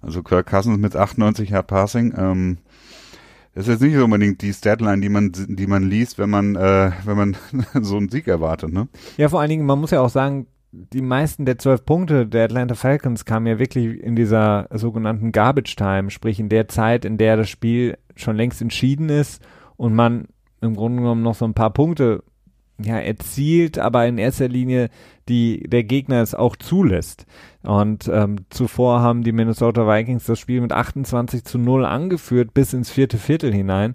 Also Kirk Cousins mit 98 Yards Passing. Ähm, das ist jetzt nicht unbedingt die Statline, die man, die man liest, wenn man, äh, wenn man so einen Sieg erwartet. Ne? Ja, vor allen Dingen, man muss ja auch sagen, die meisten der zwölf Punkte der Atlanta Falcons kamen ja wirklich in dieser sogenannten Garbage Time, sprich in der Zeit, in der das Spiel schon längst entschieden ist und man im Grunde genommen noch so ein paar Punkte ja, erzielt, aber in erster Linie die der Gegner es auch zulässt. Und ähm, zuvor haben die Minnesota Vikings das Spiel mit 28 zu 0 angeführt bis ins vierte Viertel hinein.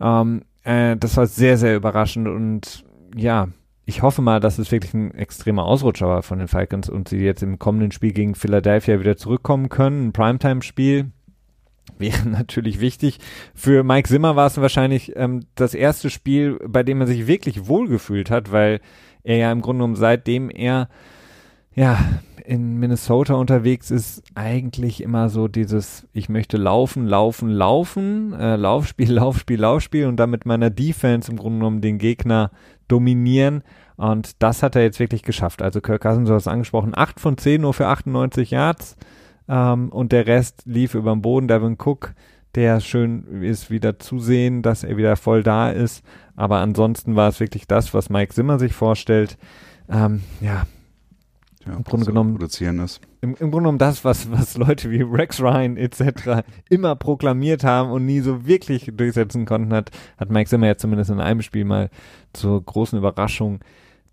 Ähm, äh, das war sehr, sehr überraschend und ja, ich hoffe mal, dass es wirklich ein extremer Ausrutscher war von den Falcons und sie jetzt im kommenden Spiel gegen Philadelphia wieder zurückkommen können. Ein Primetime-Spiel wäre natürlich wichtig. Für Mike Zimmer war es wahrscheinlich ähm, das erste Spiel, bei dem er sich wirklich wohlgefühlt hat, weil er ja im Grunde genommen seitdem er ja in Minnesota unterwegs ist, eigentlich immer so dieses, ich möchte laufen, laufen, laufen, äh, Laufspiel, Laufspiel, Laufspiel und dann mit meiner Defense im Grunde genommen den Gegner dominieren. Und das hat er jetzt wirklich geschafft. Also Kirk Cousins, du hast angesprochen, 8 von 10 nur für 98 Yards. Ähm, und der Rest lief über den Boden. Devin Cook, der schön ist, wieder zu sehen, dass er wieder voll da ist. Aber ansonsten war es wirklich das, was Mike Zimmer sich vorstellt. Ähm, ja, ja, im Grunde genommen produzieren ist. Im, Im Grunde genommen das, was, was Leute wie Rex Ryan etc. immer proklamiert haben und nie so wirklich durchsetzen konnten, hat, hat Mike Zimmer ja zumindest in einem Spiel mal zur großen Überraschung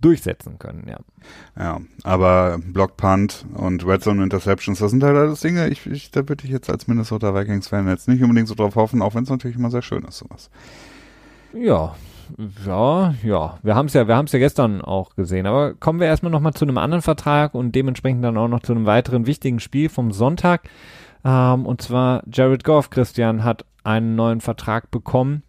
durchsetzen können, ja. Ja, aber Block Punt und Red Zone Interceptions, das sind halt alles Dinge, ich, ich, da würde ich jetzt als Minnesota Vikings Fan jetzt nicht unbedingt so drauf hoffen, auch wenn es natürlich immer sehr schön ist, sowas. Ja, ja, ja, wir haben es ja, wir haben es ja gestern auch gesehen. Aber kommen wir erstmal nochmal zu einem anderen Vertrag und dementsprechend dann auch noch zu einem weiteren wichtigen Spiel vom Sonntag. Ähm, und zwar Jared Goff, Christian, hat einen neuen Vertrag bekommen.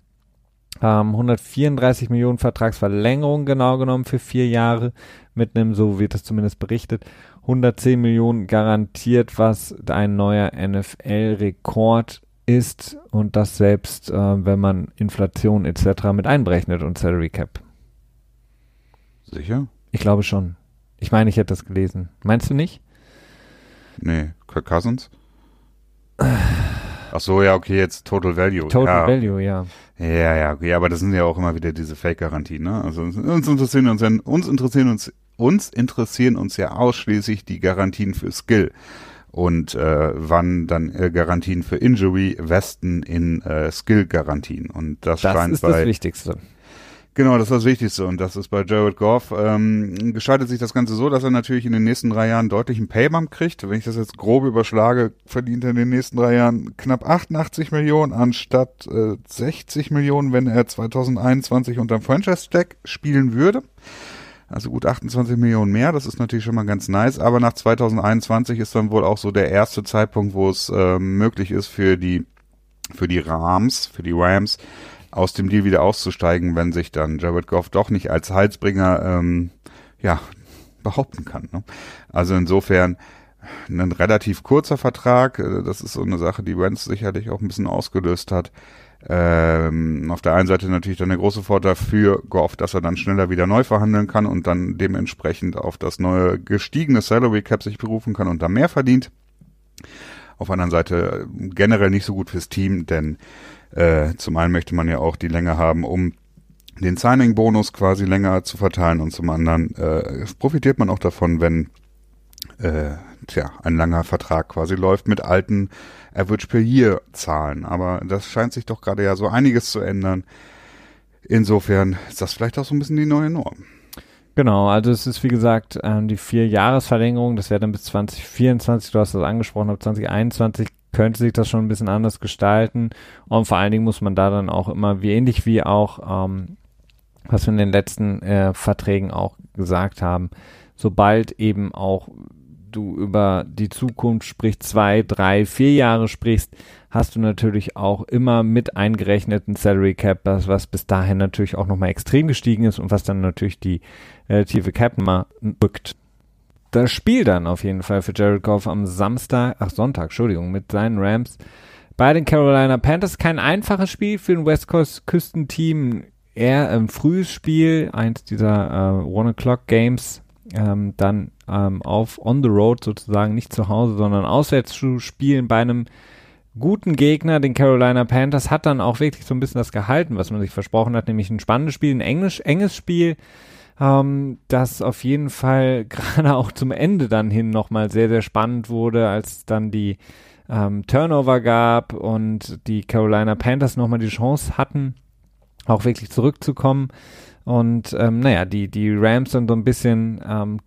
Ähm, 134 Millionen Vertragsverlängerung genau genommen für vier Jahre mit einem, so wird es zumindest berichtet, 110 Millionen garantiert, was ein neuer NFL-Rekord ist und das selbst, äh, wenn man Inflation etc. mit einberechnet und Salary Cap. Sicher? Ich glaube schon. Ich meine, ich hätte das gelesen. Meinst du nicht? Nee, Kirk Cousins? Ach so, ja, okay, jetzt Total Value. Total ja. Value, ja. Ja, ja, okay, aber das sind ja auch immer wieder diese Fake-Garantien, ne? Also uns interessieren uns, uns interessieren uns, uns interessieren uns ja ausschließlich die Garantien für Skill und äh, wann dann äh, Garantien für Injury westen in äh, Skill-Garantien. Und das, das scheint ist bei, das Wichtigste. Genau, das ist das Wichtigste und das ist bei Jared Goff. Ähm, gestaltet sich das Ganze so, dass er natürlich in den nächsten drei Jahren deutlich einen Paybump kriegt. Wenn ich das jetzt grob überschlage, verdient er in den nächsten drei Jahren knapp 88 Millionen anstatt äh, 60 Millionen, wenn er 2021 unterm Franchise-Stack spielen würde also gut 28 Millionen mehr, das ist natürlich schon mal ganz nice, aber nach 2021 ist dann wohl auch so der erste Zeitpunkt, wo es äh, möglich ist für die für die Rams, für die Rams aus dem Deal wieder auszusteigen, wenn sich dann Jared Goff doch nicht als Heilsbringer ähm, ja behaupten kann. Ne? Also insofern ein relativ kurzer Vertrag, äh, das ist so eine Sache, die Wentz sicherlich auch ein bisschen ausgelöst hat. Ähm, auf der einen Seite natürlich dann der große Vorteil für Goff, dass er dann schneller wieder neu verhandeln kann und dann dementsprechend auf das neue gestiegene Salary Cap sich berufen kann und da mehr verdient. Auf der anderen Seite generell nicht so gut fürs Team, denn äh, zum einen möchte man ja auch die Länge haben, um den Signing-Bonus quasi länger zu verteilen und zum anderen äh, profitiert man auch davon, wenn äh, tja, ein langer Vertrag quasi läuft mit alten Average per Year Zahlen. Aber das scheint sich doch gerade ja so einiges zu ändern. Insofern ist das vielleicht auch so ein bisschen die neue Norm. Genau, also es ist wie gesagt ähm, die vier Jahresverlängerung, das wäre dann bis 2024, du hast das angesprochen, ab 2021 könnte sich das schon ein bisschen anders gestalten und vor allen Dingen muss man da dann auch immer, wie ähnlich wie auch, ähm, was wir in den letzten äh, Verträgen auch gesagt haben, sobald eben auch du über die Zukunft sprichst, zwei, drei, vier Jahre sprichst, hast du natürlich auch immer mit eingerechneten Salary Cap, das was bis dahin natürlich auch nochmal extrem gestiegen ist und was dann natürlich die relative Cap mal bückt. Das Spiel dann auf jeden Fall für Jared Goff am Samstag, ach Sonntag, Entschuldigung, mit seinen Rams bei den Carolina Panthers. Kein einfaches Spiel für ein West Coast Küstenteam. Eher ein frühes Spiel, eins dieser äh, One O'Clock Games ähm, dann ähm, auf on the road sozusagen, nicht zu Hause, sondern auswärts zu spielen bei einem guten Gegner, den Carolina Panthers, hat dann auch wirklich so ein bisschen das gehalten, was man sich versprochen hat, nämlich ein spannendes Spiel, ein englisch, enges Spiel. ähm, das auf jeden Fall gerade auch zum Ende dann hin nochmal sehr, sehr spannend wurde, als dann die ähm, Turnover gab und die Carolina Panthers nochmal die Chance hatten, auch wirklich zurückzukommen. Und ähm, naja, die, die Rams dann so ein bisschen, ähm,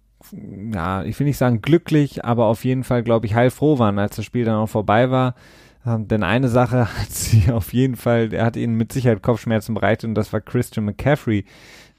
ja, ich will nicht sagen glücklich, aber auf jeden Fall, glaube ich, heilfroh waren, als das Spiel dann auch vorbei war. Ähm, denn eine Sache hat sie auf jeden Fall, er hat ihnen mit Sicherheit Kopfschmerzen bereitet und das war Christian McCaffrey,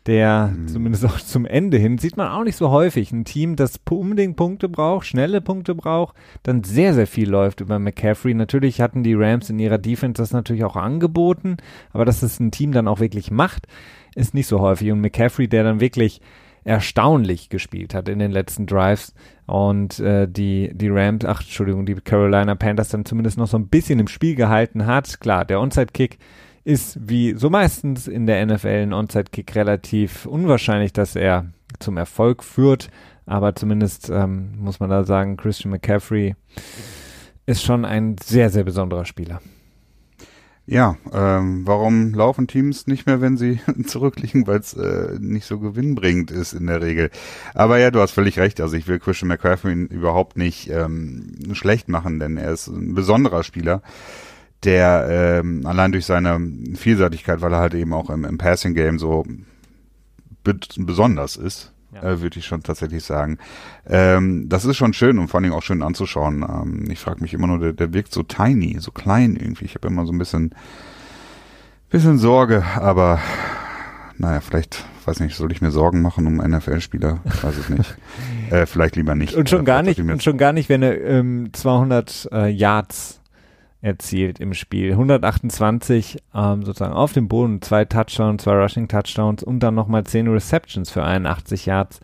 der mhm. zumindest auch zum Ende hin, sieht man auch nicht so häufig, ein Team, das unbedingt Punkte braucht, schnelle Punkte braucht, dann sehr, sehr viel läuft über McCaffrey. Natürlich hatten die Rams in ihrer Defense das natürlich auch angeboten, aber dass es ein Team dann auch wirklich macht, ist nicht so häufig. Und McCaffrey, der dann wirklich erstaunlich gespielt hat in den letzten Drives und äh, die, die Rams, ach Entschuldigung, die Carolina Panthers dann zumindest noch so ein bisschen im Spiel gehalten hat. Klar, der Onside-Kick ist wie so meistens in der NFL ein Onside-Kick relativ unwahrscheinlich, dass er zum Erfolg führt, aber zumindest ähm, muss man da sagen, Christian McCaffrey ist schon ein sehr, sehr besonderer Spieler. Ja, ähm, warum laufen Teams nicht mehr, wenn sie zurückliegen, weil es äh, nicht so gewinnbringend ist in der Regel. Aber ja, du hast völlig recht. Also ich will Christian McCaffrey überhaupt nicht ähm, schlecht machen, denn er ist ein besonderer Spieler, der ähm, allein durch seine Vielseitigkeit, weil er halt eben auch im, im Passing Game so besonders ist, ja. äh, würde ich schon tatsächlich sagen. Ähm, das ist schon schön und vor allem auch schön anzuschauen. Ähm, ich frage mich immer nur, der, der wirkt so tiny, so klein irgendwie. Ich habe immer so ein bisschen, bisschen Sorge, aber naja, vielleicht, weiß nicht, soll ich mir Sorgen machen um NFL-Spieler? Weiß ich nicht. äh, vielleicht lieber nicht. Und schon gar nicht, und schon gar nicht, wenn er ähm, 200 äh, Yards erzielt im Spiel. 128 ähm, sozusagen auf dem Boden, zwei Touchdowns, zwei Rushing Touchdowns und dann nochmal 10 Receptions für 81 Yards.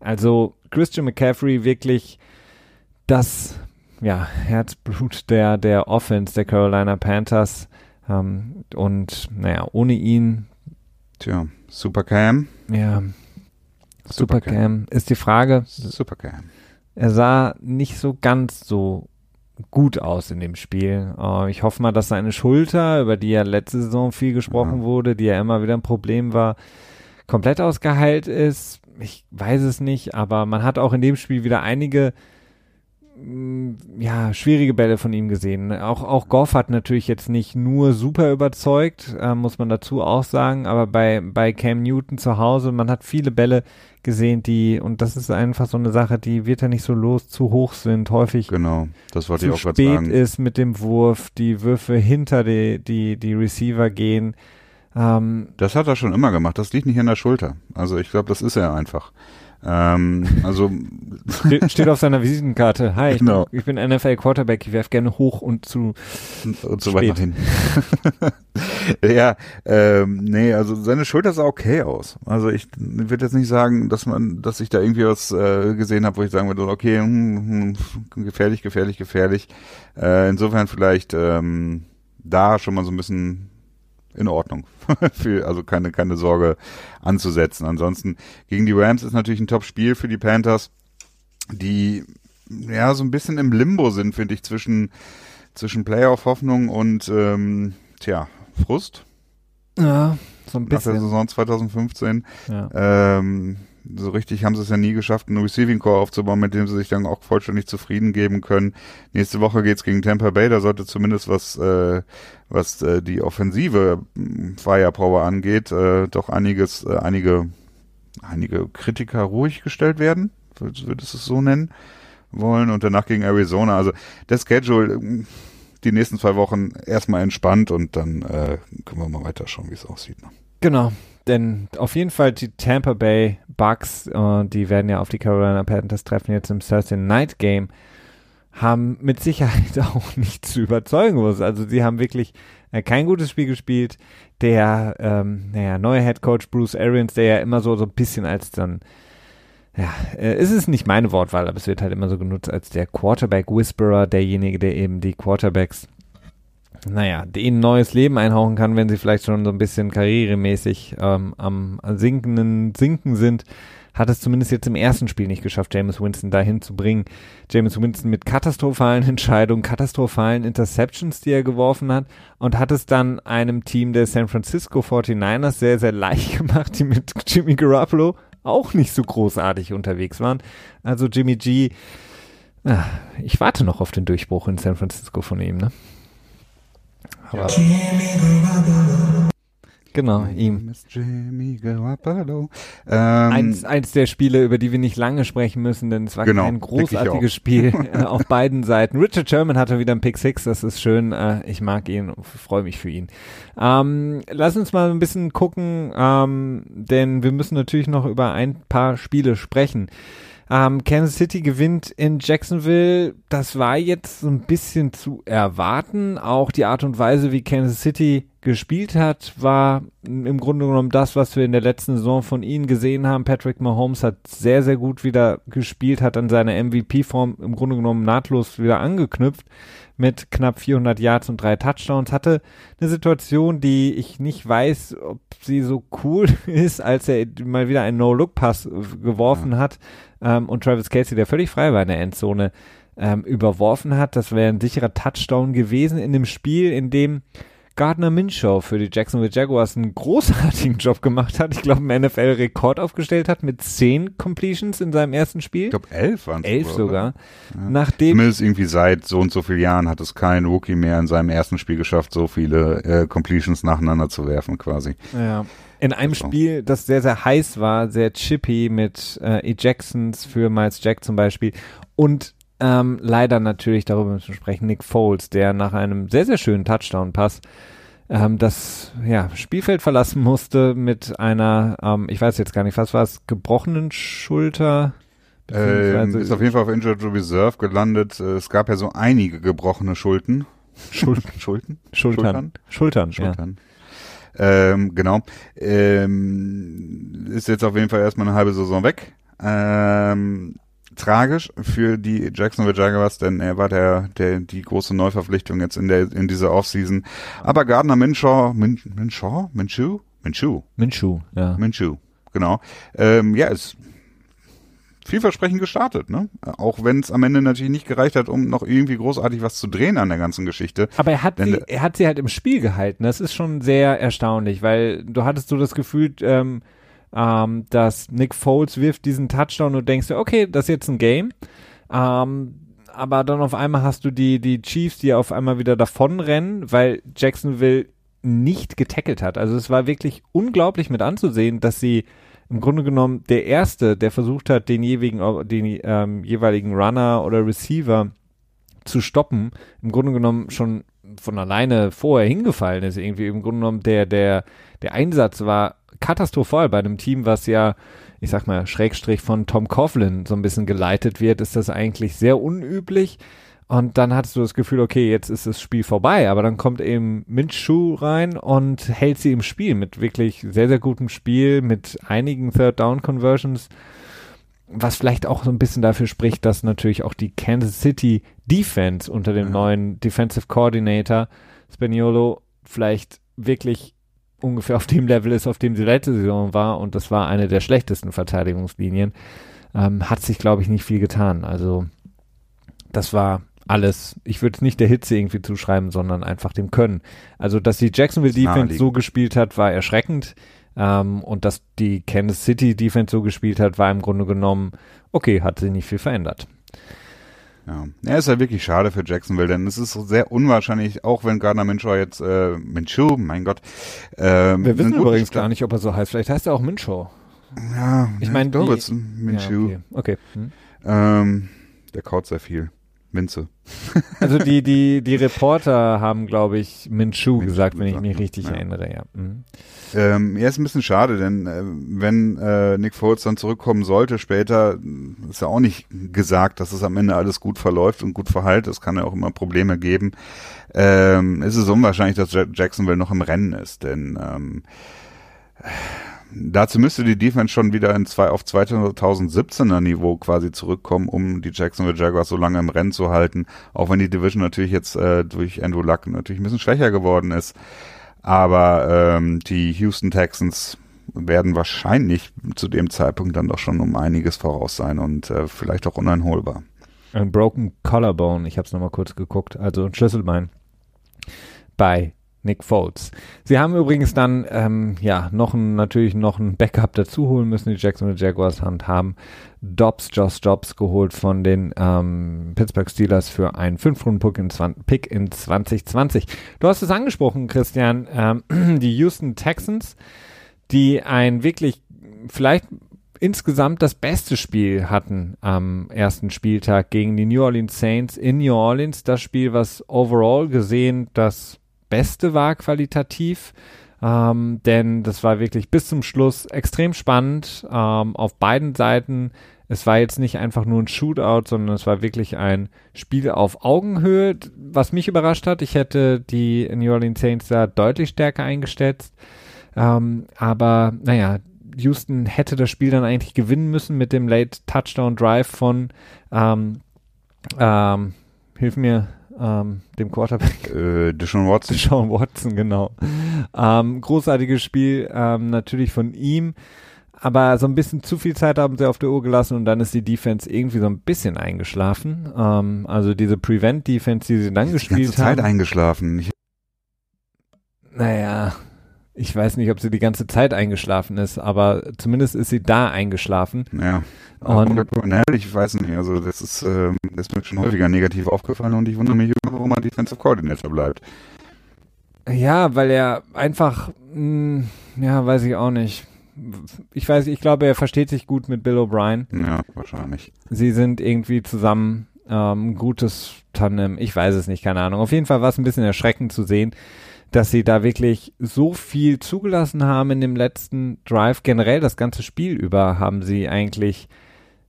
Also Christian McCaffrey wirklich das ja, Herzblut der, der Offense der Carolina Panthers. Ähm, und naja, ohne ihn. Tja, Supercam. Ja. Supercam. Supercam ist die Frage. Supercam. Er sah nicht so ganz so gut aus in dem Spiel. Uh, ich hoffe mal, dass seine Schulter, über die ja letzte Saison viel gesprochen ja. wurde, die ja immer wieder ein Problem war, komplett ausgeheilt ist. Ich weiß es nicht, aber man hat auch in dem Spiel wieder einige mm, ja, schwierige Bälle von ihm gesehen. Auch, auch Goff hat natürlich jetzt nicht nur super überzeugt, äh, muss man dazu auch sagen, aber bei, bei Cam Newton zu Hause, man hat viele Bälle gesehen, die, und das ist einfach so eine Sache, die wird ja nicht so los, zu hoch sind, häufig genau, das wollte zu ich auch spät ist mit dem Wurf, die Würfe hinter die, die, die Receiver gehen. Ähm, das hat er schon immer gemacht, das liegt nicht in der Schulter. Also ich glaube, das ist er einfach. Ähm, also steht auf seiner Visitenkarte. Hi, genau. ich, bin, NFL Quarterback. Ich werfe gerne hoch und zu und so weit nach hinten. ja, ähm, nee, also seine Schulter sah okay aus. Also ich würde jetzt nicht sagen, dass man, dass ich da irgendwie was äh, gesehen habe, wo ich sagen würde, okay, hm, hm, gefährlich, gefährlich, gefährlich. Äh, insofern vielleicht ähm, da schon mal so ein bisschen in Ordnung. für, also keine, keine Sorge anzusetzen. Ansonsten gegen die Rams ist natürlich ein Top-Spiel für die Panthers, die ja so ein bisschen im Limbo sind, finde ich, zwischen, zwischen Playoff-Hoffnung und ähm, tja, Frust. Ja, so ein bisschen. Nach der Saison 2015. Ja. Ähm, so richtig haben sie es ja nie geschafft, einen Receiving Core aufzubauen, mit dem sie sich dann auch vollständig zufrieden geben können. Nächste Woche geht's gegen Tampa Bay, da sollte zumindest was, äh, was äh, die offensive hm, Firepower angeht, äh, doch einiges, äh, einige, einige Kritiker ruhig gestellt werden, würdest du es so nennen wollen, und danach gegen Arizona. Also der Schedule, hm, die nächsten zwei Wochen erstmal entspannt und dann äh, können wir mal weiter schauen, wie es aussieht. Ne? Genau denn auf jeden Fall die Tampa Bay Bucks, äh, die werden ja auf die Carolina Panthers treffen jetzt im Thursday Night Game, haben mit Sicherheit auch nicht zu überzeugen muss. Also sie haben wirklich äh, kein gutes Spiel gespielt. Der ähm, naja, neue Head Coach Bruce Arians, der ja immer so, so ein bisschen als dann ja, äh, es ist nicht meine Wortwahl, aber es wird halt immer so genutzt als der Quarterback Whisperer, derjenige, der eben die Quarterbacks naja, denen neues Leben einhauchen kann, wenn sie vielleicht schon so ein bisschen karrieremäßig ähm, am sinkenden Sinken sind, hat es zumindest jetzt im ersten Spiel nicht geschafft, James Winston dahin zu bringen. James Winston mit katastrophalen Entscheidungen, katastrophalen Interceptions, die er geworfen hat und hat es dann einem Team der San Francisco 49ers sehr, sehr leicht gemacht, die mit Jimmy Garoppolo auch nicht so großartig unterwegs waren. Also Jimmy G, ah, ich warte noch auf den Durchbruch in San Francisco von ihm, ne? Aber Genau, ihm. Jimmy. Ähm, Eins, eins der Spiele, über die wir nicht lange sprechen müssen, denn es war Genau, kein großartiges. Spiel äh, auf beiden Seiten. Richard Sherman hatte wieder einen Pick Six, das ist schön. Äh, ich mag ihn, freue mich für ihn. Ähm, lass uns mal ein bisschen gucken, ähm, denn wir müssen natürlich noch über ein paar Spiele sprechen. Ähm, Kansas City gewinnt in Jacksonville. Das war jetzt so ein bisschen zu erwarten. Auch die Art und Weise, wie Kansas City gespielt hat, war im Grunde genommen das, was wir in der letzten Saison von ihnen gesehen haben. Patrick Mahomes hat sehr, sehr gut wieder gespielt, hat an seine MVP-Form im Grunde genommen nahtlos wieder angeknüpft mit knapp 400 Yards und drei Touchdowns. Hatte eine Situation, die ich nicht weiß, ob sie so cool ist, als er mal wieder einen No-Look-Pass geworfen hat ähm, und Travis Casey, der völlig frei war in der Endzone, ähm, überworfen hat. Das wäre ein sicherer Touchdown gewesen in dem Spiel, in dem Gardner Minshew für die Jacksonville Jaguars einen großartigen Job gemacht hat. Ich glaube, einen NFL-Rekord aufgestellt hat mit zehn Completions in seinem ersten Spiel. ich glaube, elf waren Elf sogar. Ja. Nachdem, Zumindest irgendwie seit so und so vielen Jahren hat es kein Rookie mehr in seinem ersten Spiel geschafft, so viele äh, Completions nacheinander zu werfen quasi. ja, in einem So. Spiel, das sehr, sehr heiß war, sehr chippy mit äh, Ejections für Miles Jack zum Beispiel und ähm, leider natürlich, darüber müssen wir sprechen, Nick Foles, der nach einem sehr, sehr schönen Touchdown-Pass ähm, das ja, Spielfeld verlassen musste mit einer, ähm, ich weiß jetzt gar nicht, was war es, gebrochenen Schulter? Ähm, ist auf jeden Fall auf Injured Reserve gelandet. Äh, Es gab ja so einige gebrochene Schulden. Schul Schulden? Schultern. Schultern, ja. Schultern. Ähm, genau. Ähm, ist jetzt auf jeden Fall erstmal eine halbe Saison weg. Ähm, tragisch für die Jacksonville Jaguars, denn er war der, der die große Neuverpflichtung jetzt in der in dieser Offseason. Aber Gardner Minshaw, Min, Minshaw, Minshew, Minshew, Minshew, ja. Minshew, genau. Ähm, ja, ist vielversprechend gestartet, ne? Auch wenn es am Ende natürlich nicht gereicht hat, um noch irgendwie großartig was zu drehen an der ganzen Geschichte. Aber er hat, Wenn sie, er hat sie halt im Spiel gehalten. Das ist schon sehr erstaunlich, weil du hattest so das Gefühl, ähm, ähm, dass Nick Foles wirft diesen Touchdown und denkst dir, okay, das ist jetzt ein Game. Ähm, aber dann auf einmal hast du die, die Chiefs, die auf einmal wieder davonrennen, weil Jacksonville nicht getackelt hat. Also es war wirklich unglaublich mit anzusehen, dass sie im Grunde genommen der Erste, der versucht hat, den jeweiligen, den ähm, jeweiligen Runner oder Receiver zu stoppen, im Grunde genommen schon von alleine vorher hingefallen ist. Irgendwie im Grunde genommen der, der, der Einsatz war katastrophal bei einem Team, was ja, ich sag mal, Schrägstrich von Tom Coughlin so ein bisschen geleitet wird, ist das eigentlich sehr unüblich. Und dann hattest du das Gefühl, okay, jetzt ist das Spiel vorbei, aber dann kommt eben Minshew rein und hält sie im Spiel mit wirklich sehr, sehr gutem Spiel, mit einigen Third Down Conversions, was vielleicht auch so ein bisschen dafür spricht, dass natürlich auch die Kansas City Defense unter dem Ja. neuen Defensive Coordinator Spaniolo vielleicht wirklich ungefähr auf dem Level ist, auf dem sie letzte Saison war und das war eine der schlechtesten Verteidigungslinien, ähm, hat sich, glaube ich, nicht viel getan. Also das war alles, ich würde es nicht der Hitze irgendwie zuschreiben, sondern einfach dem Können. Also, dass die Jacksonville Defense so gespielt hat, war erschreckend. Ähm, und dass die Kansas City Defense so gespielt hat, war im Grunde genommen, okay, hat sich nicht viel verändert. Ja. ja, ist ja wirklich schade für Jacksonville, denn es ist sehr unwahrscheinlich, auch wenn Gardner Minshew jetzt, äh, Minshew, mein Gott. Ähm, Wir wissen übrigens gar nicht, ob er so heißt. Vielleicht heißt er auch Minshaw. Ja, Ich ja, mein, glaube, es ist Minshew. Ja, okay. okay. Hm. Ähm, der kaut sehr viel. Minze. Also die, die, die Reporter haben, glaube ich, Minshew gesagt, wenn ich mich richtig Ja. erinnere, ja. Mhm. Ähm, ja, ist ein bisschen schade, denn äh, wenn äh, Nick Foles dann zurückkommen sollte später, ist ja auch nicht gesagt, dass es am Ende alles gut verläuft und gut verheilt. Es kann ja auch immer Probleme geben. Ähm, es ist unwahrscheinlich, dass Ja- Jacksonville noch im Rennen ist, denn ähm, dazu müsste die Defense schon wieder in zwei, auf 2017er Niveau quasi zurückkommen, um die Jacksonville Jaguars so lange im Rennen zu halten, auch wenn die Division natürlich jetzt äh, durch Andrew Luck natürlich ein bisschen schwächer geworden ist. Aber ähm, die Houston Texans werden wahrscheinlich zu dem Zeitpunkt dann doch schon um einiges voraus sein und äh, vielleicht auch uneinholbar. Ein Broken Collarbone, ich habe es nochmal kurz geguckt, also ein Schlüsselbein bei Nick Foles. Sie haben übrigens dann ähm, ja noch ein, natürlich noch ein Backup dazu holen müssen, die Jacksonville Jaguars und haben Dobbs, Josh Dobbs geholt von den ähm, Pittsburgh Steelers für einen 5-Runden-Pick in, Pick in 2020. Du hast es angesprochen, Christian, ähm, die Houston Texans, die ein wirklich vielleicht insgesamt das beste Spiel hatten am ersten Spieltag gegen die New Orleans Saints in New Orleans. Das Spiel, was overall gesehen das Beste war qualitativ. Ähm, denn das war wirklich bis zum Schluss extrem spannend ähm, auf beiden Seiten. Es war jetzt nicht einfach nur ein Shootout, sondern es war wirklich ein Spiel auf Augenhöhe, was mich überrascht hat. Ich hätte die New Orleans Saints da deutlich stärker eingestellt. Ähm, aber naja, Houston hätte das Spiel dann eigentlich gewinnen müssen mit dem Late Touchdown Drive von ähm, ähm, hilf mir, ähm, dem Quarterback. Äh, Deshaun Watson. Deshaun Watson, genau. Ähm, großartiges Spiel, ähm, natürlich von ihm. Aber so ein bisschen zu viel Zeit haben sie auf der Uhr gelassen und dann ist die Defense irgendwie so ein bisschen eingeschlafen. Ähm, also diese Prevent-Defense, die sie dann die gespielt ganze haben. Zeit eingeschlafen. Ich, Naja, ich weiß nicht, ob sie die ganze Zeit eingeschlafen ist, aber zumindest ist sie da eingeschlafen. ja. Und- Und, ich weiß nicht, also das ist, ähm, das ist mir schon häufiger negativ aufgefallen und ich wundere mich, immer, warum er Defensive Coordinator bleibt. Ja, weil er einfach, mh, ja, weiß ich auch nicht. Ich weiß, ich glaube, er versteht sich gut mit Bill O'Brien. Ja, wahrscheinlich. Sie sind irgendwie zusammen ähm, ein gutes Tandem. Ich weiß es nicht, keine Ahnung. Auf jeden Fall war es ein bisschen erschreckend zu sehen, dass sie da wirklich so viel zugelassen haben in dem letzten Drive. Generell das ganze Spiel über haben sie eigentlich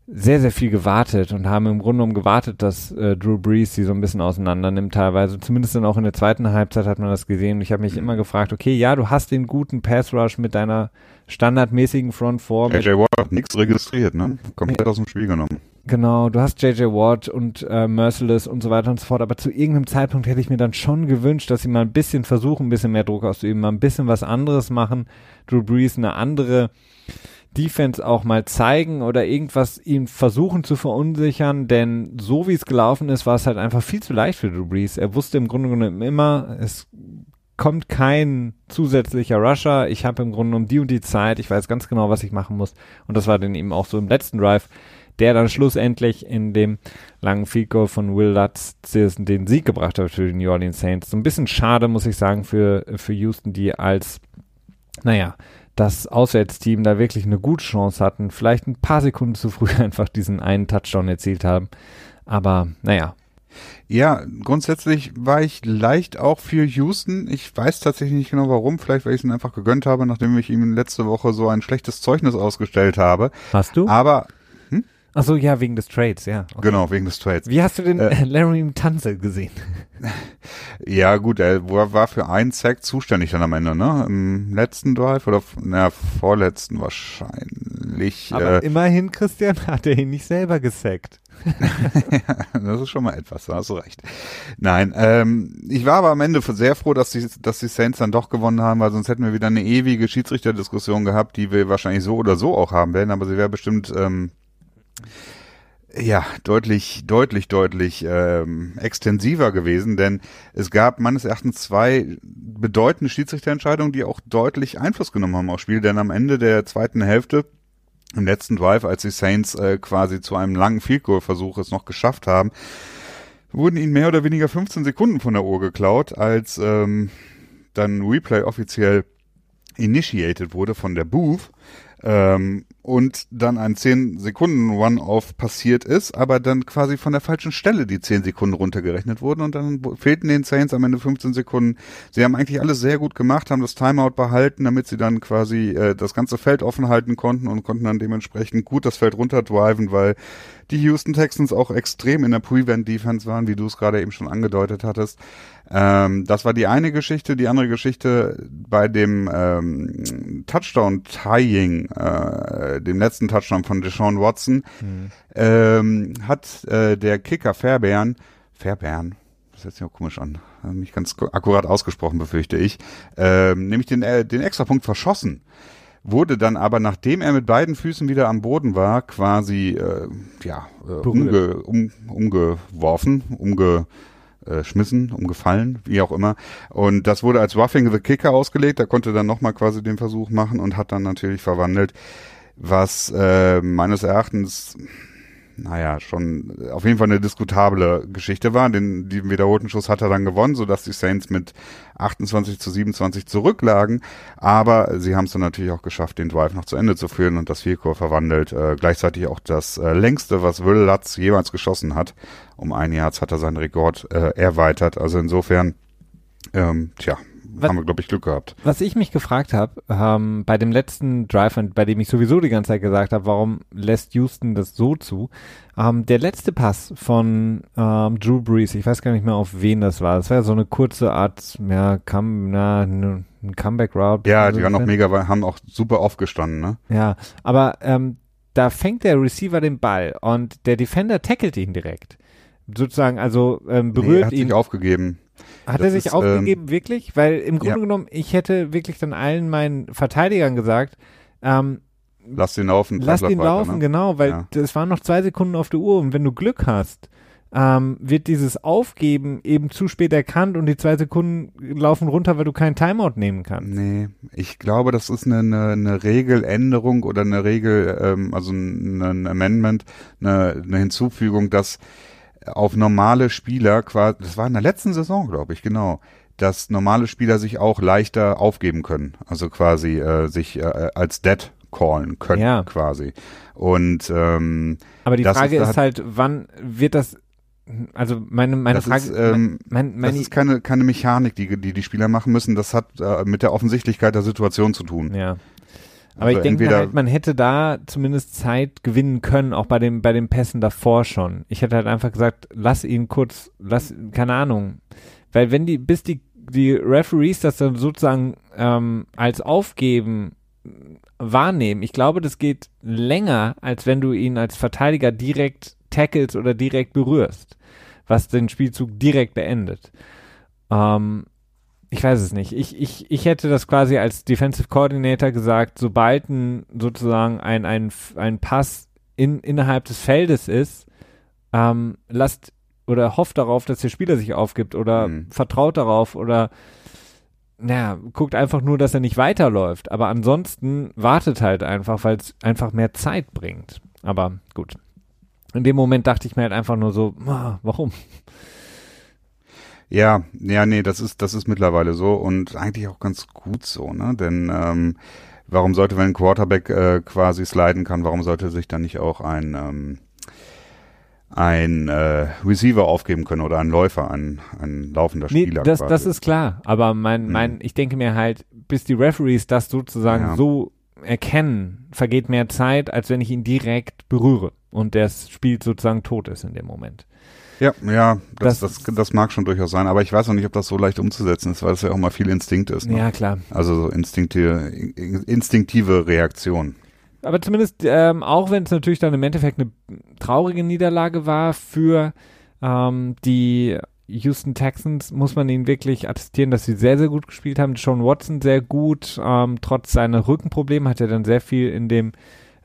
sehr, sehr viel gewartet und haben im Grunde genommen gewartet, dass äh, Drew Brees sie so ein bisschen auseinander nimmt teilweise. Zumindest dann auch in der zweiten Halbzeit hat man das gesehen. Und ich habe mich immer gefragt, okay, ja, du hast den guten Pass Rush mit deiner standardmäßigen Front Four. AJ Watt hat nichts registriert, ne? Komplett aus dem Spiel genommen. Genau, du hast JJ Watt und äh, Merciless und so weiter und so fort, aber zu irgendeinem Zeitpunkt hätte ich mir dann schon gewünscht, dass sie mal ein bisschen versuchen, ein bisschen mehr Druck auszuüben, mal ein bisschen was anderes machen, Drew Brees eine andere Defense auch mal zeigen oder irgendwas ihn versuchen zu verunsichern, denn so wie es gelaufen ist, war es halt einfach viel zu leicht für Drew Brees. Er wusste im Grunde genommen immer, es kommt kein zusätzlicher Rusher, ich habe im Grunde genommen die und die Zeit, ich weiß ganz genau, was ich machen muss und das war dann eben auch so im letzten Drive der dann schlussendlich in dem langen Goal von Will Lutz den Sieg gebracht hat für die New Orleans Saints. So ein bisschen schade, muss ich sagen, für, für Houston, die als, naja, das Auswärtsteam da wirklich eine gute Chance hatten, vielleicht ein paar Sekunden zu früh einfach diesen einen Touchdown erzielt haben. Aber naja, Ja, grundsätzlich war ich leicht auch für Houston. Ich weiß tatsächlich nicht genau warum. Vielleicht, weil ich es ihm einfach gegönnt habe, nachdem ich ihm letzte Woche so ein schlechtes Zeugnis ausgestellt habe. hast du? Aber, Achso, ja, wegen des Trades, ja. Okay. genau, wegen des Trades. Wie hast du den Äh, Larry Tanzel gesehen? Ja, gut, er war für einen Sack zuständig dann am Ende, ne? Im letzten Drive oder, na, vorletzten wahrscheinlich. Aber äh, immerhin, Christian, hat er ihn nicht selber gesackt. das ist schon mal etwas, da hast du recht. Nein, ähm, ich war aber am Ende sehr froh, dass die, dass die Saints dann doch gewonnen haben, weil sonst hätten wir wieder eine ewige Schiedsrichterdiskussion gehabt, die wir wahrscheinlich so oder so auch haben werden, aber sie wäre bestimmt ähm, ja deutlich, deutlich, deutlich ähm, extensiver gewesen, denn es gab meines Erachtens zwei bedeutende Schiedsrichterentscheidungen, die auch deutlich Einfluss genommen haben aufs Spiel, denn am Ende der zweiten Hälfte im letzten Drive, als die Saints äh, quasi zu einem langen Field Goal Versuch es noch geschafft haben, wurden ihnen mehr oder weniger 15 Sekunden von der Uhr geklaut, als ähm, dann Replay offiziell initiated wurde von der Booth. Ähm, und dann ein 10 Sekunden One-Off passiert ist, aber dann quasi von der falschen Stelle die 10 Sekunden runtergerechnet wurden und dann fehlten den Saints am Ende 15 Sekunden. Sie haben eigentlich alles sehr gut gemacht, haben das Timeout behalten, damit sie dann quasi äh, das ganze Feld offen halten konnten und konnten dann dementsprechend gut das Feld runterdriven, weil die Houston Texans auch extrem in der Prevent-Defense waren, wie du es gerade eben schon angedeutet hattest. Ähm, das war die eine Geschichte. Die andere Geschichte bei dem ähm, Touchdown-Tying, äh, dem letzten Touchdown von Deshaun Watson, ähm, hat äh, der Kicker Fairbairn, Fairbairn, das hört sich auch komisch an, äh, nicht ganz akkurat ausgesprochen, befürchte ich, ähm, nämlich den, äh, den Extrapunkt verschossen wurde dann aber, nachdem er mit beiden Füßen wieder am Boden war, quasi äh, ja, äh, umge, um, umgeworfen, umge, äh, umgefallen, wie auch immer. Und das wurde als Roughing the Kicker ausgelegt. Da konnte dann nochmal quasi den Versuch machen und hat dann natürlich verwandelt, was äh, meines Erachtens naja, schon auf jeden Fall eine diskutable Geschichte war. Den, den wiederholten Schuss hat er dann gewonnen, sodass die Saints mit 28 zu 27 zurücklagen. Aber sie haben es dann natürlich auch geschafft, den Drive noch zu Ende zu führen und das Vielkur verwandelt. Äh, gleichzeitig auch das äh, längste, was Will Lutz jemals geschossen hat. Um ein Jahr hat er seinen Rekord äh, erweitert. Also insofern, ähm, tja, was, haben wir, glaube ich, Glück gehabt. Was ich mich gefragt habe, ähm, bei dem letzten Drive, bei dem ich sowieso die ganze Zeit gesagt habe, warum lässt Houston das so zu? Ähm, der letzte Pass von ähm, Drew Brees, ich weiß gar nicht mehr, auf wen das war. Das war ja so eine kurze Art, ja, come, na, ne, ein Comeback-Route. Ja, die waren auch mega, haben auch super aufgestanden, ne? Ja, aber ähm, da fängt der Receiver den Ball und der Defender tackelt ihn direkt. Sozusagen, also ähm, berührt nee, er hat ihn. Sich aufgegeben. Hat das er sich ist, aufgegeben, ähm, wirklich? Weil im Grunde ja. genommen, ich hätte wirklich dann allen meinen Verteidigern gesagt, ähm, Lass ihn laufen. Lass ihn laufen, ne? genau, weil es waren noch zwei Sekunden auf der Uhr und wenn du Glück hast, ähm, wird dieses Aufgeben eben zu spät erkannt und die zwei Sekunden laufen runter, weil du keinen Timeout nehmen kannst. Nee, ich glaube, das ist eine, eine, eine Regeländerung oder eine Regel, ähm, also ein, ein Amendment, eine, eine Hinzufügung, dass auf normale Spieler quasi, das war in der letzten Saison, glaube ich, genau, dass normale Spieler sich auch leichter aufgeben können. Also quasi äh, sich äh, als dead callen können, ja. quasi. Und ähm, aber die Frage ist, ist halt, wann wird das also meine meine das Frage ist, ähm, mein, mein, das ist keine keine Mechanik, die die die Spieler machen müssen. Das hat äh, mit der Offensichtlichkeit der Situation zu tun. Ja. Aber also ich denke halt, man hätte da zumindest Zeit gewinnen können, auch bei dem, bei den Pässen davor schon. Ich hätte halt einfach gesagt, lass ihn kurz, lass, keine Ahnung. Weil wenn die, bis die, die Referees das dann sozusagen ähm, als Aufgeben wahrnehmen, ich glaube, das geht länger, als wenn du ihn als Verteidiger direkt tackles oder direkt berührst, was den Spielzug direkt beendet. Ähm, ich weiß es nicht. Ich, ich, ich hätte das quasi als Defensive Coordinator gesagt, sobald ein, sozusagen ein, ein, ein Pass in, innerhalb des Feldes ist, ähm, lasst oder hofft darauf, dass der Spieler sich aufgibt oder mhm. vertraut darauf oder naja, guckt einfach nur, dass er nicht weiterläuft. Aber ansonsten wartet halt einfach, weil es einfach mehr Zeit bringt. Aber gut. In dem Moment dachte ich mir halt einfach nur so, ah, warum? Ja, ja, nee, das ist, das ist mittlerweile so und eigentlich auch ganz gut so, ne? Denn ähm, warum sollte, wenn ein Quarterback äh, quasi sliden kann, warum sollte sich dann nicht auch ein ähm, ein äh, Receiver aufgeben können oder ein Läufer, ein, ein laufender Spieler. Nee, das, quasi. das ist klar. Aber mein, mein, hm. ich denke mir halt, bis die Referees das sozusagen ja. so erkennen, vergeht mehr Zeit, als wenn ich ihn direkt berühre und das Spiel sozusagen tot ist in dem Moment. Ja, ja, das, das, das, das, mag schon durchaus sein, aber ich weiß noch nicht, ob das so leicht umzusetzen ist, weil es ja auch mal viel Instinkt ist. Ne? Ja, klar. Also so instinktive, instinktive Reaktion. Aber zumindest, ähm, auch wenn es natürlich dann im Endeffekt eine traurige Niederlage war für ähm, die Houston Texans, muss man ihnen wirklich attestieren, dass sie sehr, sehr gut gespielt haben. Sean Watson sehr gut, ähm, trotz seiner Rückenprobleme hat er dann sehr viel in dem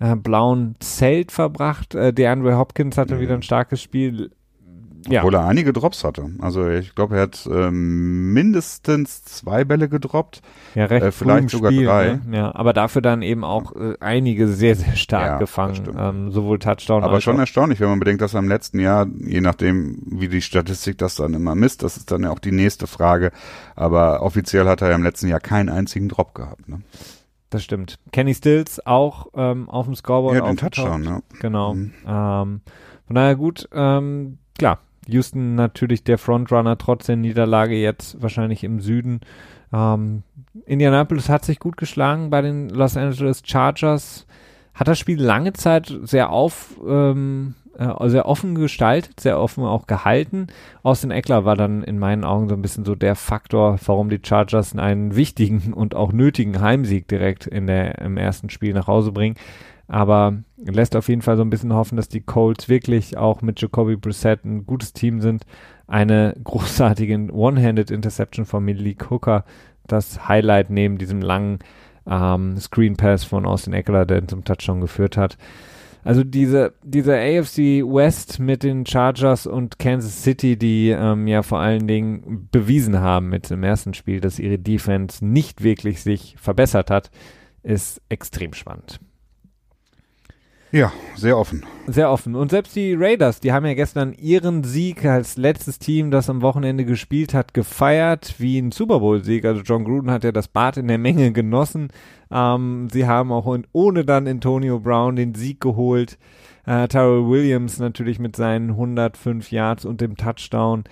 äh, blauen Zelt verbracht. Äh, DeAndre Hopkins hatte mhm. wieder ein starkes Spiel ja. Obwohl er einige Drops hatte. Also ich glaube, er hat ähm, mindestens zwei Bälle gedroppt. Ja, recht äh, vielleicht sogar Spiel, drei. Ne? Ja, aber dafür dann eben auch äh, einige sehr, sehr stark ja, gefangen. Ähm, sowohl Touchdown Aber schon erstaunlich, wenn man bedenkt, dass er im letzten Jahr, je nachdem, wie die Statistik das dann immer misst, das ist dann ja auch die nächste Frage. Aber offiziell hat er ja im letzten Jahr keinen einzigen Drop gehabt. Ne? Das stimmt. Kenny Stills auch ähm, auf dem Scoreboard. Ja, den Touchdown, ja. Genau. Mhm. Ähm, von daher gut, ähm, klar, Houston natürlich der Frontrunner trotz der Niederlage jetzt wahrscheinlich im Süden. Ähm, Indianapolis hat sich gut geschlagen bei den Los Angeles Chargers. Hat das Spiel lange Zeit sehr auf, ähm, äh, sehr offen gestaltet, sehr offen auch gehalten. Austin Eckler war dann in meinen Augen so ein bisschen so der Faktor, warum die Chargers einen wichtigen und auch nötigen Heimsieg direkt in der, im ersten Spiel nach Hause bringen. Aber lässt auf jeden Fall so ein bisschen hoffen, dass die Colts wirklich auch mit Jacoby Brissett ein gutes Team sind. Eine großartige One-Handed Interception von Malik Hooker, das Highlight neben diesem langen ähm, Screen Pass von Austin Eckler, der zum Touchdown geführt hat. Also diese, diese AFC West mit den Chargers und Kansas City, die ähm, ja vor allen Dingen bewiesen haben mit dem ersten Spiel, dass ihre Defense nicht wirklich sich verbessert hat, ist extrem spannend. Ja, sehr offen. Sehr offen. Und selbst die Raiders, die haben ja gestern ihren Sieg als letztes Team, das am Wochenende gespielt hat, gefeiert, wie ein Super Bowl-Sieg. Also John Gruden hat ja das Bad in der Menge genossen. Ähm, sie haben auch ohne dann Antonio Brown den Sieg geholt. Äh, Tyrell Williams natürlich mit seinen 105 Yards und dem Touchdown.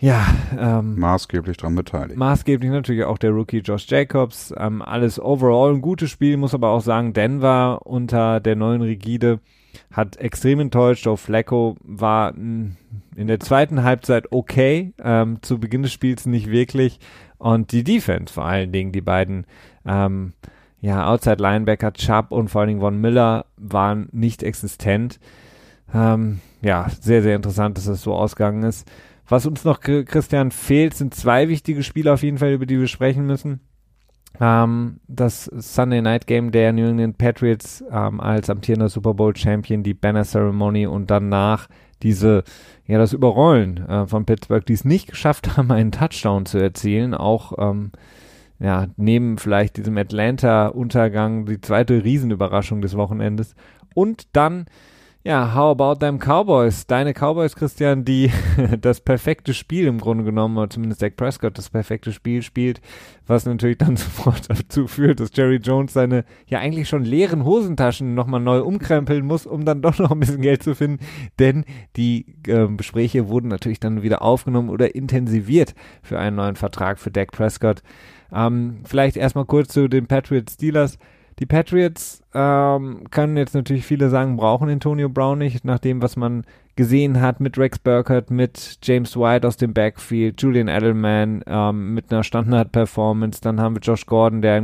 Ja, ähm, maßgeblich daran beteiligt. Maßgeblich natürlich auch der Rookie Josh Jacobs. Ähm, alles overall ein gutes Spiel, muss aber auch sagen, Denver unter der neuen Rigide hat extrem enttäuscht. Joe Flacco war in der zweiten Halbzeit okay, ähm, zu Beginn des Spiels nicht wirklich. Und die Defense vor allen Dingen, die beiden ähm, ja, Outside Linebacker Chubb und vor allen Dingen Von Miller waren nicht existent. Ähm, ja, sehr, sehr interessant, dass das so ausgegangen ist. Was uns noch, Christian, fehlt, sind zwei wichtige Spiele auf jeden Fall, über die wir sprechen müssen. Ähm, das Sunday Night Game der New England Patriots ähm, als amtierender Super Bowl Champion, die Banner Ceremony und danach diese, ja, das Überrollen äh, von Pittsburgh, die es nicht geschafft haben, einen Touchdown zu erzielen, auch ähm, ja, neben vielleicht diesem Atlanta-Untergang die zweite Riesenüberraschung des Wochenendes. Und dann ja, how about them Cowboys? Deine Cowboys, Christian, die das perfekte Spiel im Grunde genommen, oder zumindest Dak Prescott das perfekte Spiel spielt, was natürlich dann sofort dazu führt, dass Jerry Jones seine ja eigentlich schon leeren Hosentaschen nochmal neu umkrempeln muss, um dann doch noch ein bisschen Geld zu finden, denn die äh, Gespräche wurden natürlich dann wieder aufgenommen oder intensiviert für einen neuen Vertrag für Dak Prescott. Ähm, vielleicht erstmal kurz zu den Patriots Steelers. Die Patriots ähm, können jetzt natürlich viele sagen, brauchen Antonio Brown nicht, nach dem, was man gesehen hat mit Rex Burkhardt, mit James White aus dem Backfield, Julian Edelman ähm, mit einer Standard-Performance, dann haben wir Josh Gordon, der